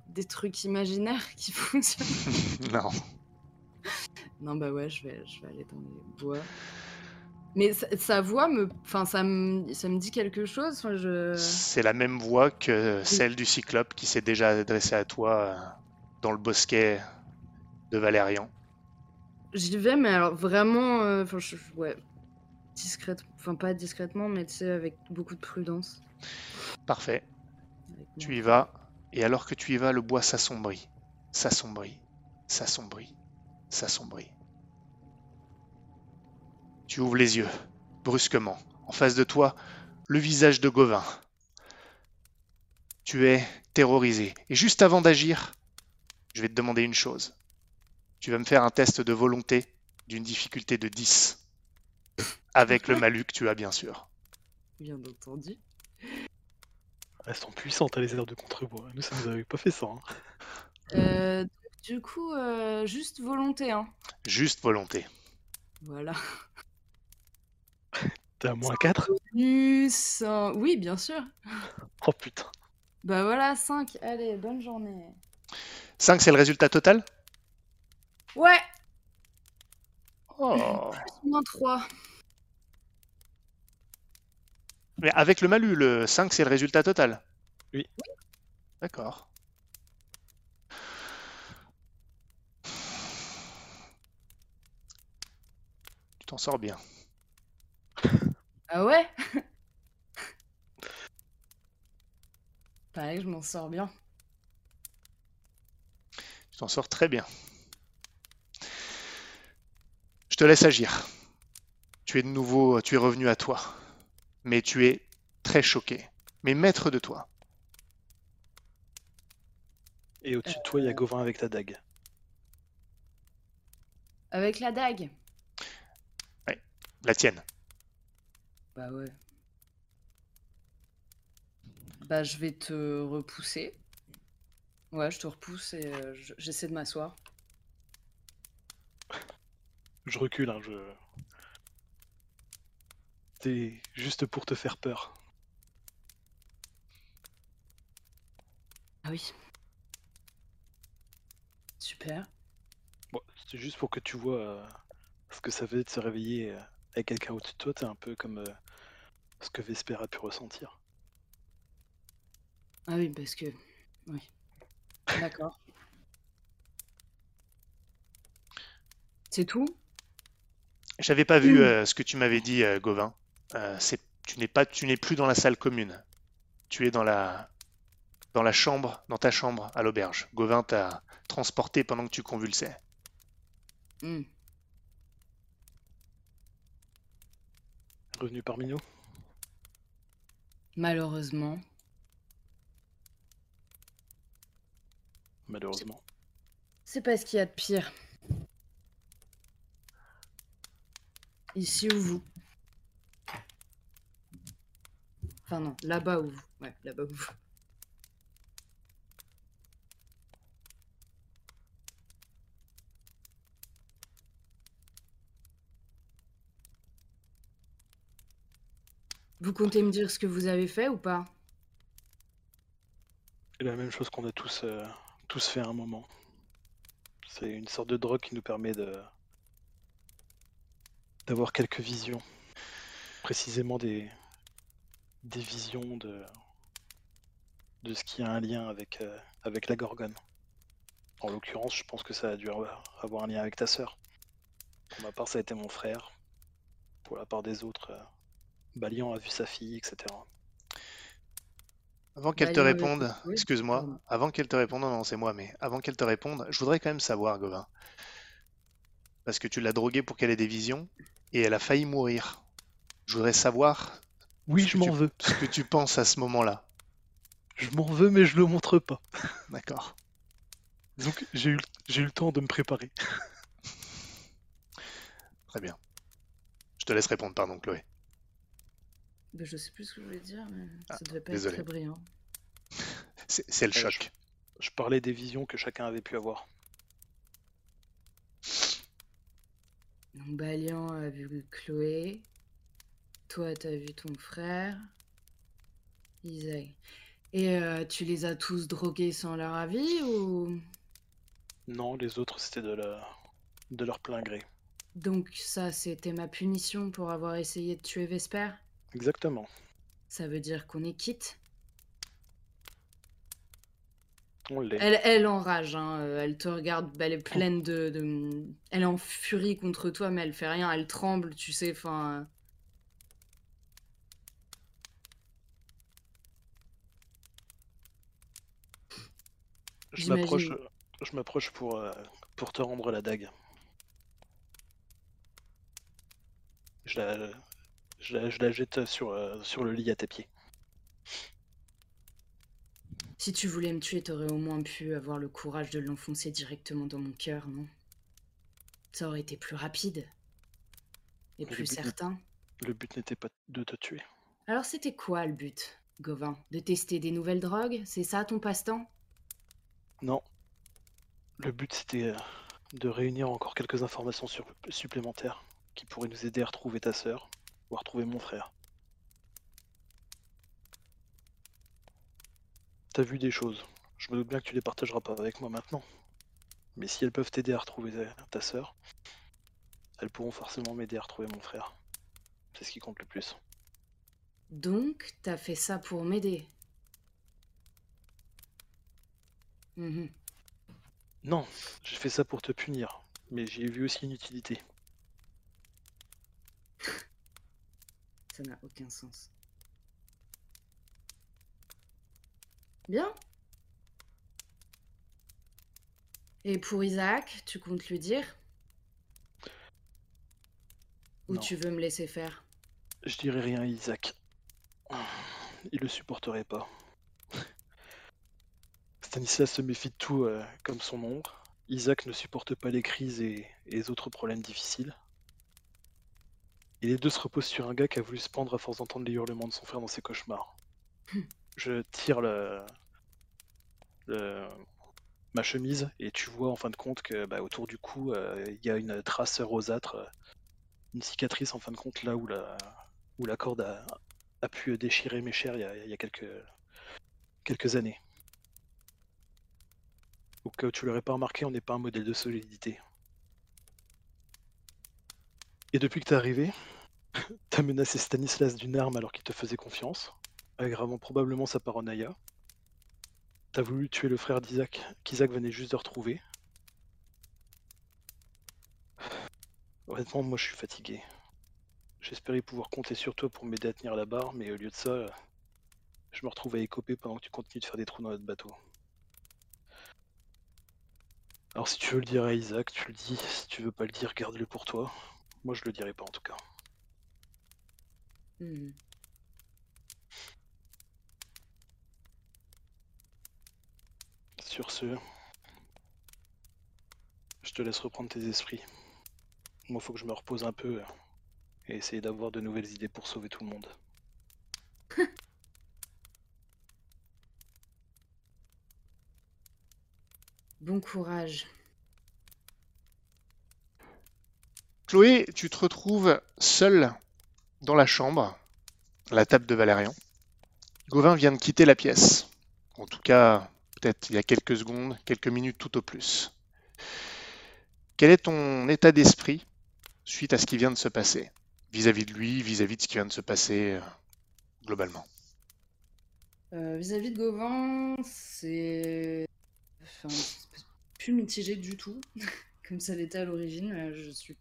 Speaker 3: des trucs imaginaires qui <laughs> fonctionnent.
Speaker 1: Non.
Speaker 3: Non, bah ouais, je vais, je vais aller dans les bois. Mais sa, sa voix me, enfin, ça me, ça me dit quelque chose. Enfin, je,
Speaker 1: C'est la même voix que celle du cyclope qui s'est déjà adressée à toi euh, dans le bosquet de Valérian.
Speaker 3: j'y vais, mais alors vraiment, euh, je- ouais, discrète, enfin pas discrètement, mais tu sais, avec beaucoup de prudence.
Speaker 1: Parfait. Tu y vas, et alors que tu y vas, le bois s'assombrit, s'assombrit, s'assombrit, s'assombrit. Tu ouvres les yeux, brusquement. En face de toi, le visage de Gauvin. Tu es terrorisé. Et juste avant d'agir, je vais te demander une chose. Tu vas me faire un test de volonté d'une difficulté de 10. Avec le malus que tu as, bien sûr.
Speaker 3: Bien entendu.
Speaker 2: Elles sont puissantes, hein, les airs de contrebois. Nous, ça nous avait pas fait ça. hein.
Speaker 3: Euh, du coup, euh, juste volonté, hein.
Speaker 1: Juste volonté.
Speaker 3: Voilà.
Speaker 2: T'es à moins 4
Speaker 3: Plus, un- oui, bien sûr.
Speaker 2: Oh putain.
Speaker 3: Bah voilà, 5. Allez, bonne journée.
Speaker 1: 5, c'est le résultat total?
Speaker 3: Ouais,
Speaker 1: Oh.
Speaker 3: moins 3.
Speaker 1: Mais avec le malus, le 5, c'est le résultat total?
Speaker 2: Oui.
Speaker 1: D'accord. Tu t'en sors bien.
Speaker 3: Ah ouais? <laughs> Pareil, je m'en sors bien.
Speaker 1: Tu t'en sors très bien. Je te laisse agir. Tu es de nouveau, tu es revenu à toi. Mais tu es très choqué. Mais maître de toi.
Speaker 2: Et au-dessus de toi, il y a Gauvin avec ta dague.
Speaker 3: Avec la dague
Speaker 1: La tienne.
Speaker 3: Bah ouais. Bah je vais te repousser. Ouais, je te repousse et euh, je- j'essaie de m'asseoir.
Speaker 2: Je recule, hein, je. C'est juste pour te faire peur.
Speaker 3: Ah oui. Super.
Speaker 2: Bon, c'est juste pour que tu vois euh, ce que ça fait de se réveiller euh, avec quelqu'un au-dessus de toi. T'es un peu comme euh, ce que Vesper a pu ressentir.
Speaker 3: Ah oui, parce que... Oui. D'accord. C'est tout?
Speaker 1: J'avais pas vu
Speaker 3: Mm.
Speaker 1: euh, ce que tu m'avais dit, euh, Gauvin. Euh, tu n'es pas, tu n'es plus dans la salle commune. Tu es dans la, dans la chambre, dans ta chambre à l'auberge. Gauvin t'a transporté pendant que tu convulsais.
Speaker 3: Hmm.
Speaker 2: Revenu parmi nous
Speaker 3: Malheureusement.
Speaker 2: Malheureusement.
Speaker 3: C'est pas ce qu'il y a de pire. Ici ou vous. Enfin non, là-bas ou vous. Ouais, là-bas ou vous. Vous comptez me dire ce que vous avez fait ou pas?
Speaker 2: La même chose qu'on a tous, euh, tous fait à un moment. C'est une sorte de drogue qui nous permet de d'avoir quelques visions. Précisément des, des visions de, de ce qui a un lien avec, euh, avec la Gorgone. En l'occurrence, je pense que ça a dû avoir avoir un lien avec ta sœur. Pour ma part, ça a été mon frère. Pour la part des autres, euh, Balian a vu sa fille, etc.
Speaker 1: Avant qu'elle te réponde,
Speaker 3: oui,
Speaker 1: excuse-moi, avant qu'elle te réponde, non, non, c'est moi, mais avant qu'elle te réponde, je voudrais quand même savoir, Gauvin, parce que tu l'as droguée pour qu'elle ait des visions, et elle a failli mourir. Je voudrais savoir
Speaker 2: Oui,
Speaker 1: ce
Speaker 2: je
Speaker 1: que
Speaker 2: m'en
Speaker 1: tu-
Speaker 2: veux.
Speaker 1: ce que tu penses à ce moment-là.
Speaker 2: Je m'en veux, mais je le montre pas. <laughs>
Speaker 1: D'accord.
Speaker 2: Donc j'ai eu, j'ai eu le temps de me préparer.
Speaker 1: Très bien. Je te laisse répondre, pardon, Chloé.
Speaker 3: Ben, je sais plus ce que je voulais dire, mais
Speaker 1: Ah,
Speaker 3: ça devait pas
Speaker 1: désolé.
Speaker 3: être très brillant. <laughs>
Speaker 1: C'est le
Speaker 2: Ouais,
Speaker 1: choc.
Speaker 2: Je parlais des visions que chacun avait pu avoir.
Speaker 3: Donc Balian a vu Chloé. Toi, t'as vu ton frère. Isaac. Et euh, tu les as tous drogués sans leur avis ou...
Speaker 2: Non, les autres c'était de, la... de leur plein gré.
Speaker 3: Donc ça, c'était ma punition pour avoir essayé de tuer Vesper?
Speaker 2: Exactement.
Speaker 3: Ça veut dire qu'on est quitte?
Speaker 2: On l'est.
Speaker 3: Elle, elle enrage, hein, euh, elle te regarde, elle est pleine de, de- Elle est en furie contre toi, mais elle fait rien, elle tremble, tu sais, enfin... euh,
Speaker 2: Je m'approche, je m'approche pour, euh, pour te rendre la dague. Je la, je la, je la jette sur, euh, sur le lit à tes pieds.
Speaker 3: Si tu voulais me tuer, t'aurais au moins pu avoir le courage de l'enfoncer directement dans mon cœur, non? Ça aurait été plus rapide. Et plus certain.
Speaker 2: Le but n'était pas de te tuer.
Speaker 3: Alors c'était quoi le but, Gauvin? De tester des nouvelles drogues? C'est ça ton passe-temps?
Speaker 2: Non. Le but c'était euh, de réunir encore quelques informations supplémentaires qui pourraient nous aider à retrouver ta sœur ou à retrouver mon frère. T'as vu des choses. Je me doute bien que tu les partageras pas avec moi maintenant. Mais si elles peuvent t'aider à retrouver ta- ta sœur, elles pourront forcément m'aider à retrouver mon frère. C'est ce qui compte le plus.
Speaker 3: Donc, t'as fait ça pour m'aider Mhm.
Speaker 2: Non, j'ai fait ça pour te punir, mais j'y ai vu aussi une utilité.
Speaker 3: Ça n'a aucun sens. Bien. Et pour Isaac, tu comptes lui dire? Ou
Speaker 2: Non.
Speaker 3: tu veux me laisser faire?
Speaker 2: Je dirais rien à Isaac. Il le supporterait pas. Stanislas se méfie de tout euh, comme son ombre. Isaac ne supporte pas les crises et, et les autres problèmes difficiles. Et les deux se reposent sur un gars qui a voulu se pendre à force d'entendre les hurlements de son frère dans ses cauchemars. Je tire le, le- ma chemise et tu vois en fin de compte que bah, autour du cou euh, il y a une trace rosâtre, euh, une cicatrice en fin de compte là où la, où la corde a, a pu déchirer mes chairs il y a, il y a quelques, quelques années. Au cas où tu l'aurais pas remarqué, on n'est pas un modèle de solidité. Et depuis que t'es arrivé, <laughs> t'as menacé Stanislas d'une arme alors qu'il te faisait confiance, aggravant probablement sa paranoïa. T'as voulu tuer le frère d'Isaac, qu'Isaac venait juste de retrouver. Honnêtement, moi je suis fatigué. J'espérais pouvoir compter sur toi pour m'aider à tenir la barre, mais au lieu de ça, je me retrouve à écoper pendant que tu continues de faire des trous dans notre bateau. Alors si tu veux le dire à Isaac, tu le dis. Si tu veux pas le dire, garde-le pour toi. Moi je le dirai pas en tout cas.
Speaker 3: Hmm.
Speaker 2: Sur ce, je te laisse reprendre tes esprits. Moi faut que je me repose un peu et essayer d'avoir de nouvelles idées pour sauver tout le monde. <laughs>
Speaker 3: Bon courage.
Speaker 1: Chloé, tu te retrouves seule dans la chambre, à la table de Valérian. Gauvin vient de quitter la pièce. En tout cas, peut-être il y a quelques secondes, quelques minutes tout au plus. Quel est ton état d'esprit suite à ce qui vient de se passer Vis-à-vis de lui, vis-à-vis de ce qui vient de se passer euh, globalement?
Speaker 3: Euh, Vis-à-vis de Gauvin, c'est. Enfin, plus mitigé du tout, <laughs> comme ça l'était à l'origine. Euh, Je suis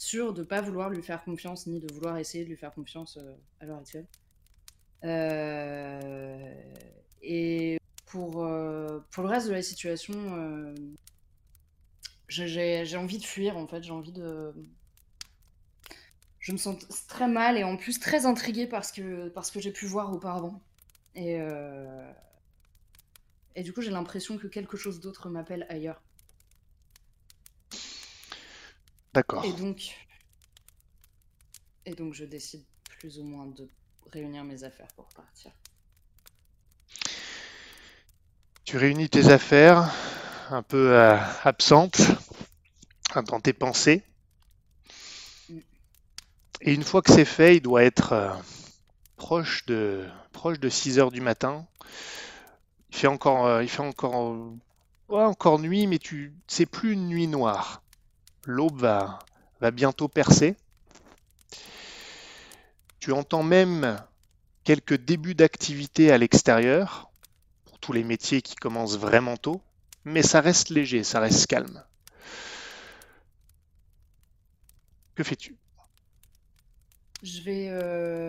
Speaker 3: sûr de pas vouloir lui faire confiance ni de vouloir essayer de lui faire confiance euh, à l'heure actuelle. Euh, et pour, euh, pour le reste de la situation, j'ai envie de fuir en fait, j'ai envie de. Je me sens très mal et en plus très intriguée parce que, parce que j'ai pu voir auparavant. Et, et du coup, j'ai l'impression que quelque chose d'autre m'appelle ailleurs.
Speaker 1: D'accord.
Speaker 3: Et donc, et donc, je décide plus ou moins de réunir mes affaires pour partir.
Speaker 1: Tu réunis tes affaires, un peu euh, absentes dans tes pensées.
Speaker 3: Mm.
Speaker 1: Et une fois que c'est fait, il doit être euh, proche de, proche de 6 heures du matin. Il fait encore, euh, il fait encore, ouais, encore nuit, mais tu, c'est plus une nuit noire. L'aube va, bientôt percer. Tu entends même quelques débuts d'activité à l'extérieur, pour tous les métiers qui commencent vraiment tôt, mais ça reste léger, ça reste calme. Que fais-tu?
Speaker 3: Je vais. euh,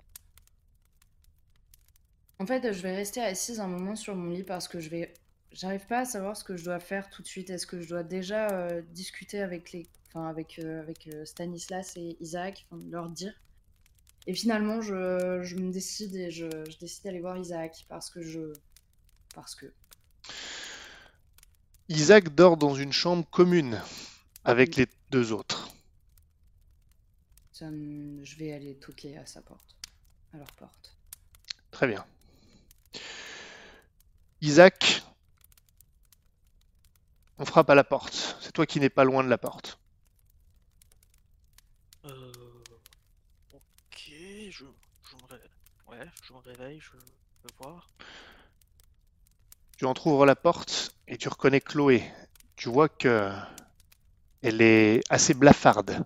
Speaker 3: En fait, je vais rester assise un moment sur mon lit parce que je vais. J'arrive pas à savoir ce que je dois faire tout de suite. Est-ce que je dois déjà euh, discuter avec les, enfin avec euh, avec euh, Stanislas et Isaac, leur dire. Et finalement, je, je me décide et je, je décide d'aller voir Isaac parce que je, parce que.
Speaker 1: Isaac dort dans une chambre commune avec les deux autres.
Speaker 3: Ça je vais aller toquer à sa porte, à leur porte.
Speaker 1: Très bien. Isaac, on frappe à la porte. C'est toi qui n'es pas loin de la porte.
Speaker 4: Euh... Ok, je, je me ré- Ouais, je me réveille, je veux voir.
Speaker 1: Tu entrouvres la porte et tu reconnais Chloé. Tu vois que elle est assez blafarde.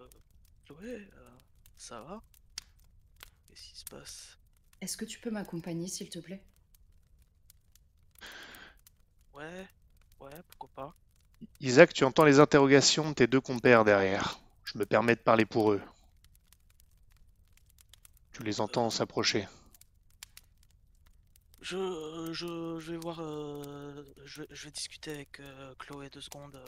Speaker 4: Euh... Chloé, euh, ça va? Qu'est-ce qui se passe?
Speaker 3: Est-ce que tu peux m'accompagner, s'il te plaît?
Speaker 4: Ouais, ouais, pourquoi pas?
Speaker 1: Isaac, tu entends les interrogations de tes deux compères derrière. Je me permets de parler pour eux. Tu les entends s'approcher.
Speaker 4: Je, je, je vais voir, euh, je, je vais discuter avec euh, Chloé deux secondes. euh.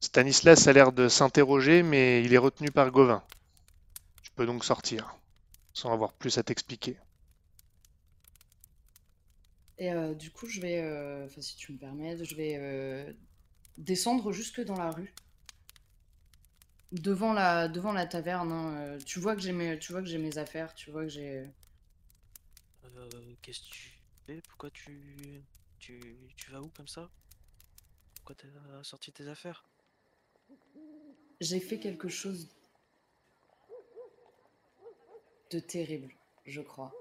Speaker 1: Stanislas a l'air de s'interroger, mais il est retenu par Gauvin. Tu peux donc sortir, sans avoir plus à t'expliquer.
Speaker 3: Et euh, du coup, je vais, euh, enfin, si tu me permets, je vais euh, descendre jusque dans la rue, devant la, devant la taverne. hein, euh, tu vois que j'ai mes, tu vois que j'ai mes affaires, tu vois que j'ai.
Speaker 4: Euh, qu'est-ce que tu fais? Pourquoi tu, tu, tu vas où comme ça? Pourquoi t'as sorti tes affaires?
Speaker 3: J'ai fait quelque chose de terrible, je crois.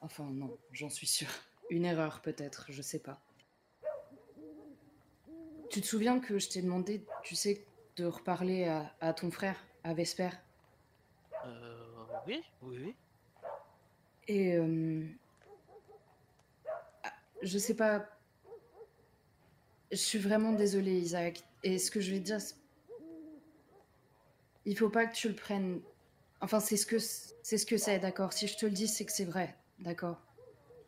Speaker 3: Enfin, non, j'en suis sûre. Une erreur, peut-être, je sais pas. Tu te souviens que je t'ai demandé, tu sais, de reparler à, à ton frère, à Vesper
Speaker 4: Euh, oui, oui, oui.
Speaker 3: Et euh, ah, je sais pas. Je suis vraiment désolée, Isaac. Et ce que je vais te dire, c'est- il faut pas que tu le prennes. Enfin, c'est ce que c'est ce que c'est, d'accord? Si je te le dis, c'est que c'est vrai, d'accord?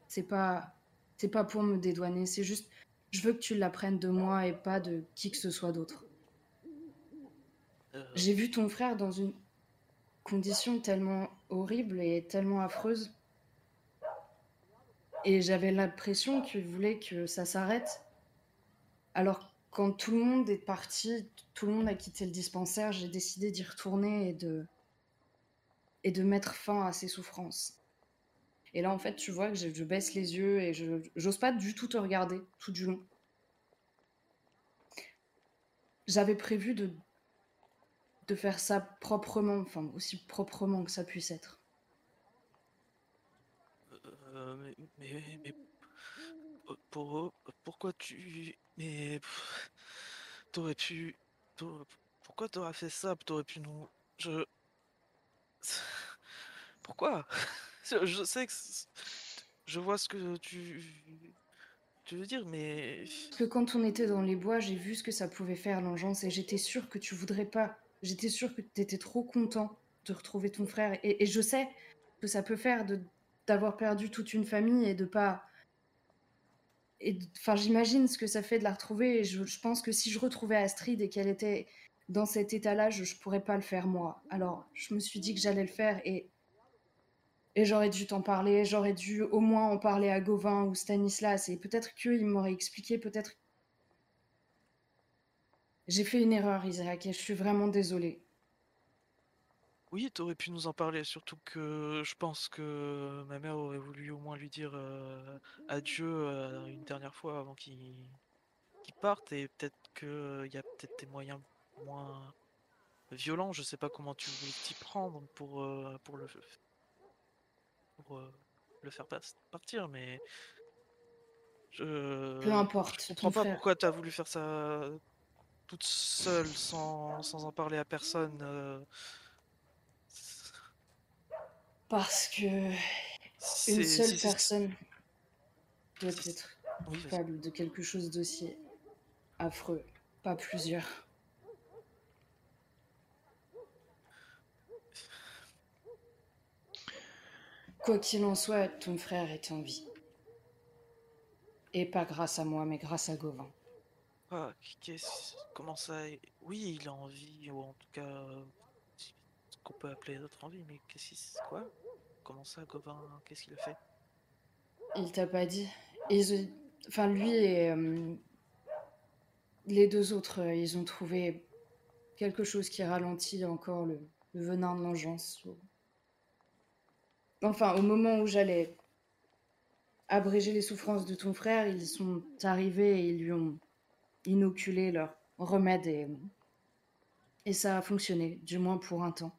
Speaker 3: C'est pas c'est pas pour me dédouaner. C'est juste, je veux que tu l'apprennes de moi et pas de qui que ce soit d'autre. J'ai vu ton frère dans une condition tellement horrible et tellement affreuse. Et j'avais l'impression qu'il voulait que ça s'arrête. Alors, quand tout le monde est parti, tout le monde a quitté le dispensaire, j'ai décidé d'y retourner et de... et de mettre fin à ses souffrances. Et là, en fait, tu vois que je, baisse les yeux et je j'ose pas du tout te regarder tout du long. J'avais prévu de de faire ça proprement, enfin aussi proprement que ça puisse être.
Speaker 4: euh, mais, mais, mais, pour, pour- pourquoi tu, mais, t'aurais pu, t'aurais- pourquoi t'aurais fait ça? T'aurais pu nous, je, pourquoi? <laughs> Je, je sais que, je vois ce que tu, tu veux dire, mais
Speaker 3: Parce que quand on était dans les bois, j'ai vu ce que ça pouvait faire l'engeance et j'étais sûre que tu voudrais pas. J'étais sûre que tu étais trop content de retrouver ton frère. Et, je sais que ça peut faire d'avoir perdu toute une famille et de pas. Enfin, j'imagine ce que ça fait de la retrouver. Et je, pense que si je retrouvais Astrid et qu'elle était dans cet état-là, je, je pourrais pas le faire moi. Alors, je me suis dit que j'allais le faire et et j'aurais dû t'en parler, j'aurais dû au moins en parler à Gauvin ou Stanislas, et peut-être qu'il m'aurait expliqué, peut-être... J'ai fait une erreur, Isaac, et je suis vraiment désolée.
Speaker 4: oui, t'aurais pu nous en parler, surtout que je pense que ma mère aurait voulu au moins lui dire euh, adieu euh, une dernière fois avant qu'il parte, et peut-être qu'il y a peut-être des moyens moins violents, je sais pas comment tu voulais t'y prendre pour, euh, pour le pour euh, le faire partir, mais je
Speaker 3: Peu importe,
Speaker 4: je comprends pas
Speaker 3: frère.
Speaker 4: pourquoi t'as voulu faire ça toute seule sans, sans en parler à personne. euh,
Speaker 3: Parce que une seule personne doit être coupable de quelque chose d'aussi affreux, pas plusieurs. Quoi qu'il en soit, ton frère est en vie. Et pas grâce à moi, mais grâce à Gauvin.
Speaker 4: Qu'est-ce- comment ça Oui, il a envie, ou en tout cas, ce qu'on peut appeler d'autres envies, mais qu'est-ce qui se- quoi? Comment ça, Gauvin Qu'est-ce qu'il a fait?
Speaker 3: Il t'a pas dit. Enfin, lui et euh, les deux autres, euh, ils ont trouvé quelque chose qui ralentit encore le, le venin de l'engeance. Enfin, au moment où j'allais abréger les souffrances de ton frère, ils sont arrivés et ils lui ont inoculé leur remède et, et ça a fonctionné, du moins pour un temps.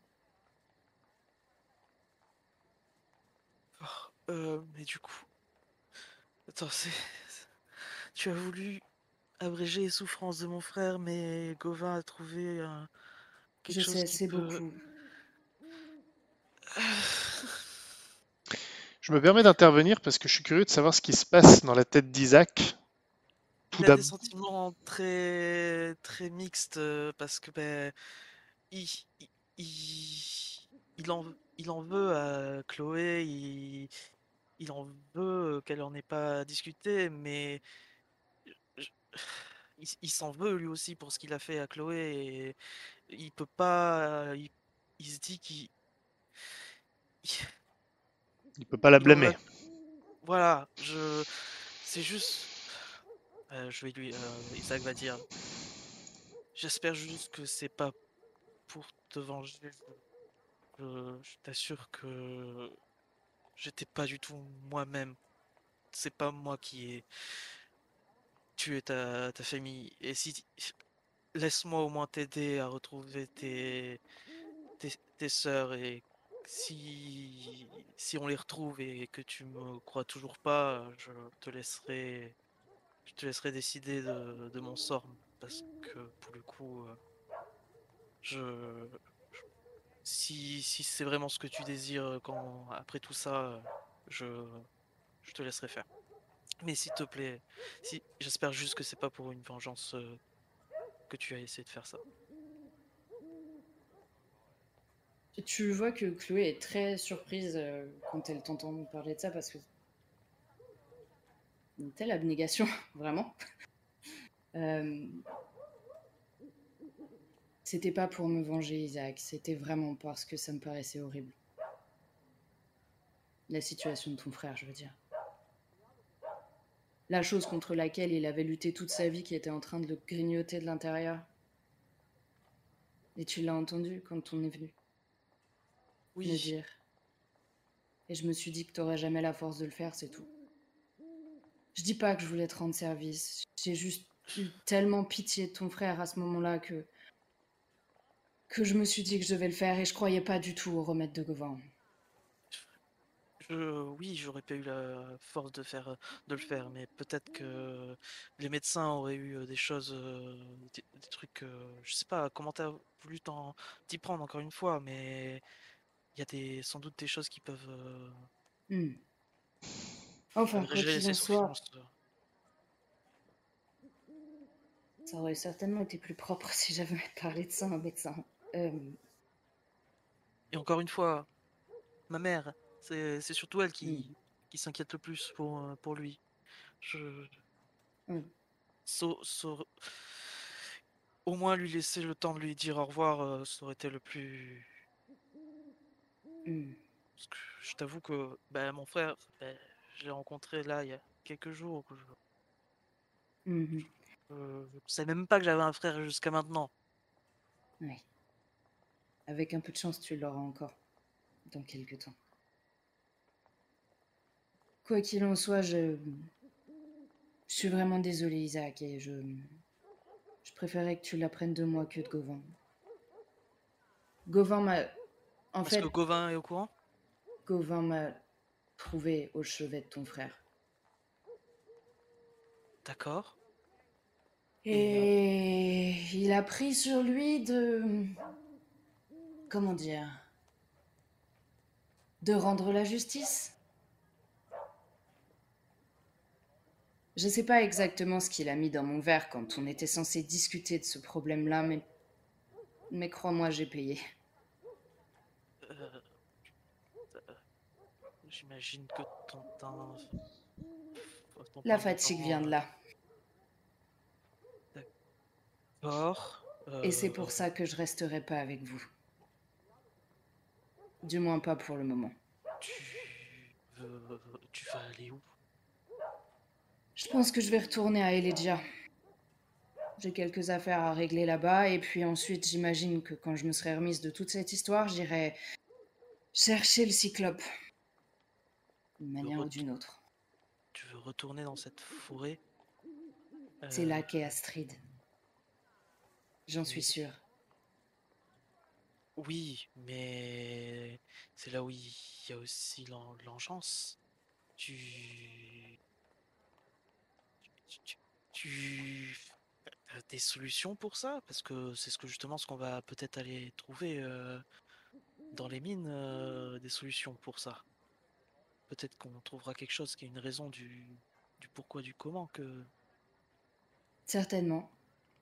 Speaker 4: Oh, euh, mais du coup... Attends, c'est... Tu as voulu abréger les souffrances de mon frère, mais Gauvin a trouvé un... quelque
Speaker 3: Je
Speaker 4: chose
Speaker 3: sais,
Speaker 4: qui
Speaker 3: c'est
Speaker 4: peut-
Speaker 3: beaucoup. <sighs>
Speaker 1: Je me permets d'intervenir parce que je suis curieux de savoir ce qui se passe dans la tête d'Isaac. Tout
Speaker 4: Il a des sentiments très très mixtes parce que ben il, il, il, en, il en veut à Chloé, il, il en veut qu'elle en ait pas discuté, mais je- il, il s'en veut lui aussi pour ce qu'il a fait à Chloé et il peut pas, il, il se dit qu'il il-
Speaker 1: peut pas la blâmer.
Speaker 4: Voilà, je. C'est juste. Euh, je vais lui. euh, Isaac va dire. J'espère juste que c'est pas pour te venger. Je, t'assure que j'étais pas du tout moi-même. C'est pas moi qui ai tué ta, ta famille. Et si. Laisse-moi au moins t'aider à retrouver tes, tes, tes sœurs et si, si on les retrouve et que tu me crois toujours pas, je te laisserai, je te laisserai décider de, mon sort parce que pour le coup, euh, je, si, si c'est vraiment ce que tu désires quand après tout ça, je, je te laisserai faire. Mais s'il te plaît, si, j'espère juste que c'est pas pour une vengeance euh, que tu as essayé de faire ça.
Speaker 3: Tu vois que Chloé est très surprise euh, quand elle t'entend parler de ça parce que. Une telle abnégation, <laughs> vraiment. Euh, C'était pas pour me venger, Isaac, c'était vraiment parce que ça me paraissait horrible. La situation de ton frère, je veux dire. La chose contre laquelle il avait lutté toute sa vie qui était en train de le grignoter de l'intérieur. Et tu l'as entendu quand on est venu me
Speaker 4: Oui,
Speaker 3: dire. Et je me suis dit que t'aurais jamais la force de le faire, c'est tout. Je dis pas que je voulais te rendre service. J'ai juste eu tellement pitié de ton frère à ce moment-là que que je me suis dit que je devais le faire et je croyais pas du tout au remède de Gauvin.
Speaker 4: je, oui, j'aurais pas eu la force de faire, de le faire, mais peut-être que les médecins auraient eu euh, des choses, euh, des, des trucs, euh, je sais pas comment t'as voulu t'y prendre encore une fois, mais il y a des, sans doute des choses qui peuvent euh,
Speaker 3: Hmm. Enfin, quoi qu'il en soit,
Speaker 4: souffrances.
Speaker 3: Ça aurait certainement été plus propre <laughs> si j'avais parlé de ça à un médecin. Euh,
Speaker 4: Et encore une fois, ma mère, c'est surtout elle qui,
Speaker 3: Hmm.
Speaker 4: qui s'inquiète le plus pour, euh, pour lui. Je... Sau- Au moins lui laisser le temps de lui dire au revoir, euh, ça aurait été le plus...
Speaker 3: hmm.
Speaker 4: Parce que je t'avoue que ben, mon frère, ben, je l'ai rencontré là il y a quelques jours. que Je
Speaker 3: Mhm.
Speaker 4: ne savais même pas que j'avais un frère jusqu'à maintenant.
Speaker 3: Oui. Avec un peu de chance, tu l'auras encore dans quelques temps. Quoi qu'il en soit, je... je suis vraiment désolée, Isaac, et je... je préférais que tu l'apprennes de moi que de Gauvin. Gauvin m'a... En
Speaker 4: Parce
Speaker 3: fait,
Speaker 4: que Gauvin est au courant?
Speaker 3: Gauvin m'a trouvé au chevet de ton frère.
Speaker 4: D'accord.
Speaker 3: Et il a pris sur lui de... Comment dire De rendre la justice Je sais pas exactement ce qu'il a mis dans mon verre quand on était censé discuter de ce problème-là, mais... Mais crois-moi, j'ai payé.
Speaker 4: Euh, euh, J'imagine que ton teint... ton
Speaker 3: La fatigue vient de là.
Speaker 4: D'accord.
Speaker 3: Et c'est
Speaker 4: euh,
Speaker 3: pour ça que je resterai pas avec vous. Du moins pas pour le moment.
Speaker 4: Tu veux... tu vas aller où?
Speaker 3: Je pense que je vais retourner à Elegia. J'ai quelques affaires à régler là-bas, et puis ensuite, j'imagine que quand je me serai remise de toute cette histoire, j'irai chercher le cyclope. D'une manière ou d'une autre.
Speaker 4: Tu veux retourner dans cette forêt
Speaker 3: C'est
Speaker 4: Euh,
Speaker 3: là qu'est Astrid. J'en suis sûre.
Speaker 4: Oui, mais c'est là où il y a aussi l'en- l'engeance. Tu... Tu... tu- tu as des solutions pour ça? Parce que c'est ce que justement ce qu'on va peut-être aller trouver euh, dans les mines, euh, des solutions pour ça. Peut-être qu'on trouvera quelque chose qui est une raison du, du pourquoi, du comment que...
Speaker 3: Certainement.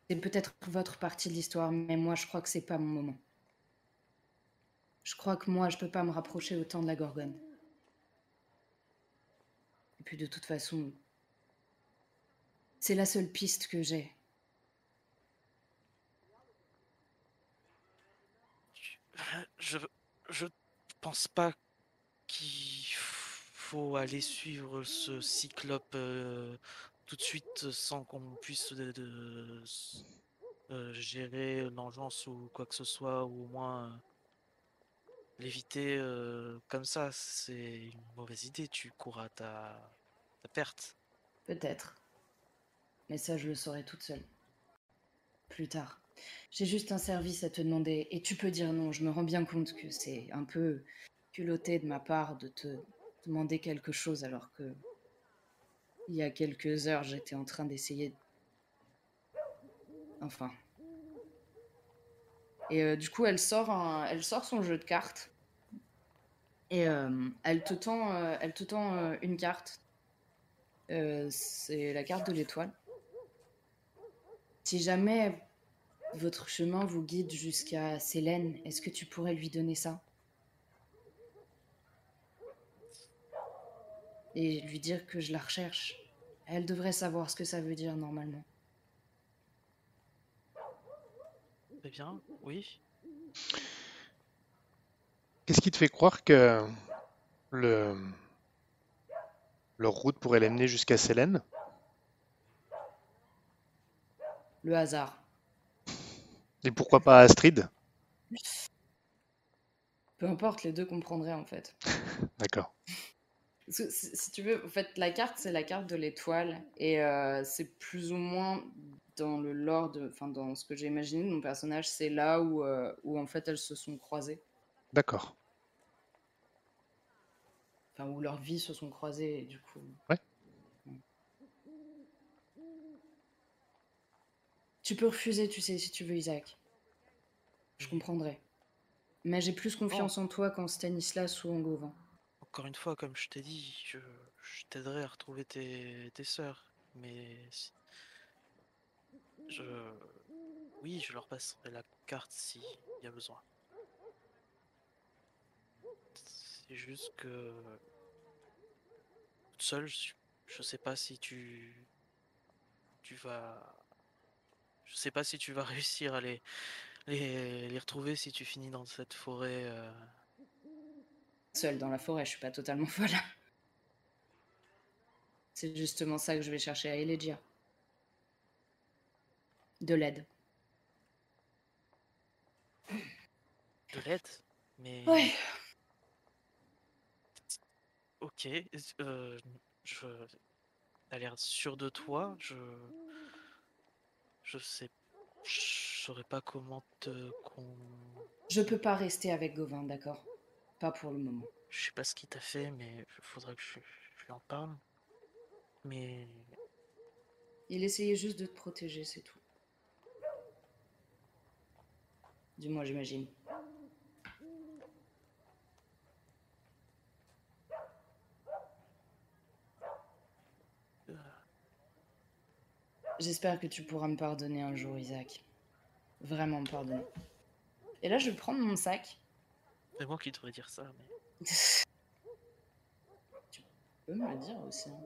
Speaker 3: C'est peut-être votre partie de l'histoire, mais moi, je crois que c'est pas mon moment. Je crois que moi, je peux pas me rapprocher autant de la Gorgone. Et puis, de toute façon, c'est la seule piste que j'ai.
Speaker 4: Je je pense pas qu'il faut aller suivre ce cyclope euh, tout de suite sans qu'on puisse de, de- s- euh, gérer l'engeance ou quoi que ce soit ou au moins euh, l'éviter euh, comme ça. C'est une mauvaise idée. Tu cours à ta perte.
Speaker 3: Peut-être. Mais ça, je le saurai toute seule. Plus tard. J'ai juste un service à te demander, et tu peux dire non. Je me rends bien compte que c'est un peu culotté de ma part de te demander quelque chose alors que il y a quelques heures, j'étais en train d'essayer. Enfin. Et euh, du coup, elle sort, elle sort son jeu de cartes. Et euh, elle te tend, euh, elle te tend une carte. C'est la carte de l'étoile. Si jamais votre chemin vous guide jusqu'à Célène, est-ce que tu pourrais lui donner ça? Et lui dire que je la recherche. Elle devrait savoir ce que ça veut dire normalement.
Speaker 4: Très bien, oui.
Speaker 1: Qu'est-ce qui te fait croire que le... leur route pourrait l'amener jusqu'à Célène
Speaker 3: Le hasard.
Speaker 1: Et pourquoi pas Astrid?
Speaker 3: Peu importe, les deux comprendraient en fait. <laughs>
Speaker 1: D'accord.
Speaker 3: Si tu veux, en fait, la carte, c'est la carte de l'étoile. Et euh, c'est plus ou moins dans le lore, de, enfin, dans ce que j'ai imaginé de mon personnage, c'est là où, euh, où en fait elles se sont croisées.
Speaker 1: D'accord.
Speaker 3: Enfin, où leurs vies se sont croisées, du coup.
Speaker 1: Ouais.
Speaker 3: Tu peux refuser, tu sais, si tu veux, Isaac. Je comprendrai. Mais j'ai plus confiance en toi qu'en Stanislas ou en Gauvin.
Speaker 4: Encore une fois, comme je t'ai dit, je, je t'aiderai à retrouver tes, sœurs. Mais Je... Oui, je leur passerai la carte s'il y a besoin. C'est juste que... Seule, je, sais pas si tu... Tu vas... Je sais pas si tu vas <laughs> réussir à les, les, les retrouver si tu finis dans cette forêt. euh,
Speaker 3: Seule dans la forêt, je suis pas totalement <laughs> folle. C'est justement ça que je vais chercher à Elegia. De l'aide.
Speaker 4: de l'aide. Mais...
Speaker 3: Ouais.
Speaker 4: Ok, euh, je... T'as l'air sûr de toi, je... Je sais... Je saurais pas comment te... con-
Speaker 3: Je peux pas rester avec Gauvin, d'accord Pas pour le moment.
Speaker 4: Je sais pas ce qu'il t'a fait, mais il faudra que je, je lui en parle. Mais...
Speaker 3: Il essayait juste de te protéger, c'est tout. Du moins, j'imagine. J'espère que tu pourras me pardonner un jour, Isaac. Vraiment me pardonner. Et là, je vais prendre mon sac.
Speaker 4: C'est moi qui devrais dire ça, mais...
Speaker 3: tu peux me le dire aussi. hein.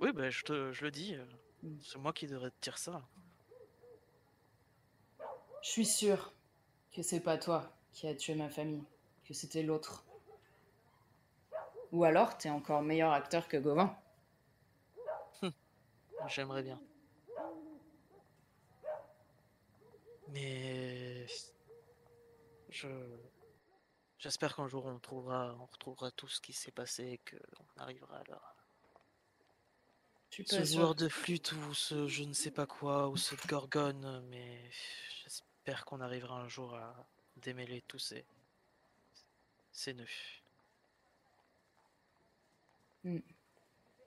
Speaker 4: Oui, bah, je, te, je le dis. euh,
Speaker 3: Mm.
Speaker 4: C'est moi qui devrais te dire ça.
Speaker 3: Je suis sûre que c'est pas toi qui as tué ma famille, que c'était l'autre. Ou alors, t'es encore meilleur acteur que Gauvin.
Speaker 4: J'aimerais bien. Mais... Je... J'espère qu'un jour on trouvera, on retrouvera tout ce qui s'est passé et qu'on arrivera à leur... Ce joueur de flûte ou ce je ne sais pas quoi ou ce gorgone, mais j'espère qu'on arrivera un jour à démêler tous ces... ces nœuds.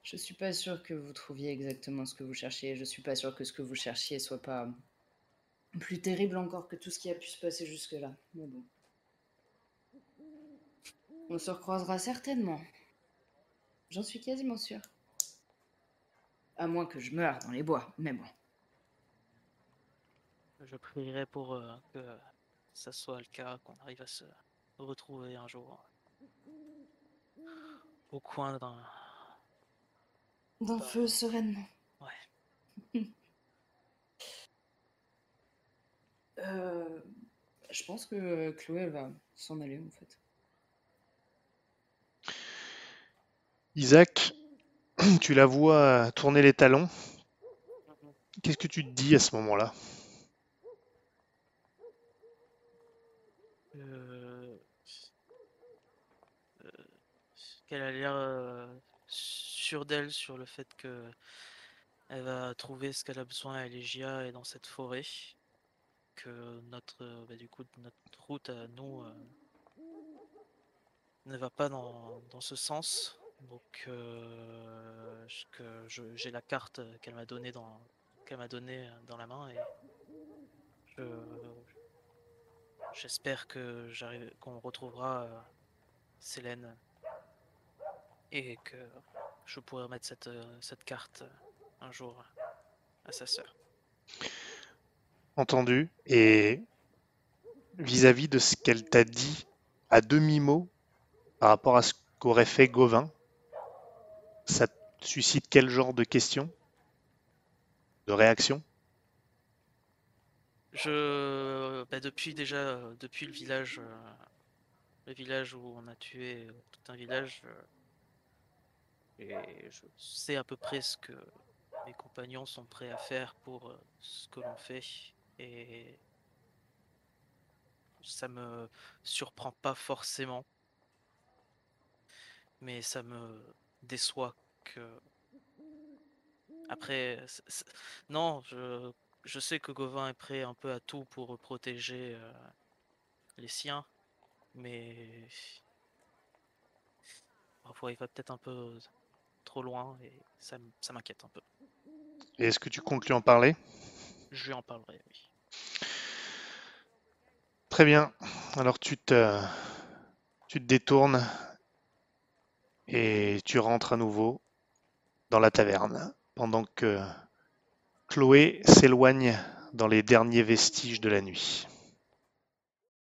Speaker 3: Je suis pas sûre que vous trouviez exactement ce que vous cherchiez. Je suis pas sûre que ce que vous cherchiez soit pas plus terrible encore que tout ce qui a pu se passer jusque-là. Mais bon. On se recroisera certainement. J'en suis quasiment sûre. À moins que je meure dans les bois, mais bon.
Speaker 4: Je prierai pour euh, que ça soit le cas, qu'on arrive à se retrouver un jour au coin d'un...
Speaker 3: D'un
Speaker 4: Bah.
Speaker 3: feu sereinement.
Speaker 4: Ouais.
Speaker 3: Euh, je pense que Chloé elle va s'en aller en fait.
Speaker 1: Isaac, <clears throat> tu la vois tourner les talons. Qu'est-ce que tu te dis à ce moment-là?
Speaker 4: Euh, euh, qu'elle a l'air euh, sûre d'elle sur le fait que elle va trouver ce qu'elle a besoin à Elegia et dans cette forêt. Que notre, euh, bah, du coup, notre route à nous ne va pas dans, dans ce sens. Donc, euh, j'ai la carte qu'elle m'a donnée dans, donnée dans la main et je, J'espère que j'arrive, qu'on retrouvera euh, Célène et que je pourrai remettre cette, euh, cette carte euh, un jour à sa sœur.
Speaker 1: Entendu. Et vis-à-vis de ce qu'elle t'a dit à demi-mot par rapport à ce qu'aurait fait Gauvin, ça te suscite quel genre de questions? De réaction
Speaker 4: Je, bah, depuis déjà, depuis le village, euh, le village où on a tué tout un village, euh, et je sais à peu près ce que mes compagnons sont prêts à faire pour euh, ce que l'on fait, et ça me surprend pas forcément, mais ça me déçoit que après, non, je je sais que Gauvin est prêt un peu à tout pour protéger euh, les siens, mais parfois il va peut-être un peu trop loin et ça, ça m'inquiète un peu.
Speaker 1: Et est-ce que tu comptes lui en parler?
Speaker 4: Je lui en parlerai, oui.
Speaker 1: Très bien. Alors tu te, tu te détournes et tu rentres à nouveau dans la taverne pendant que Chloé s'éloigne dans les derniers vestiges de la nuit.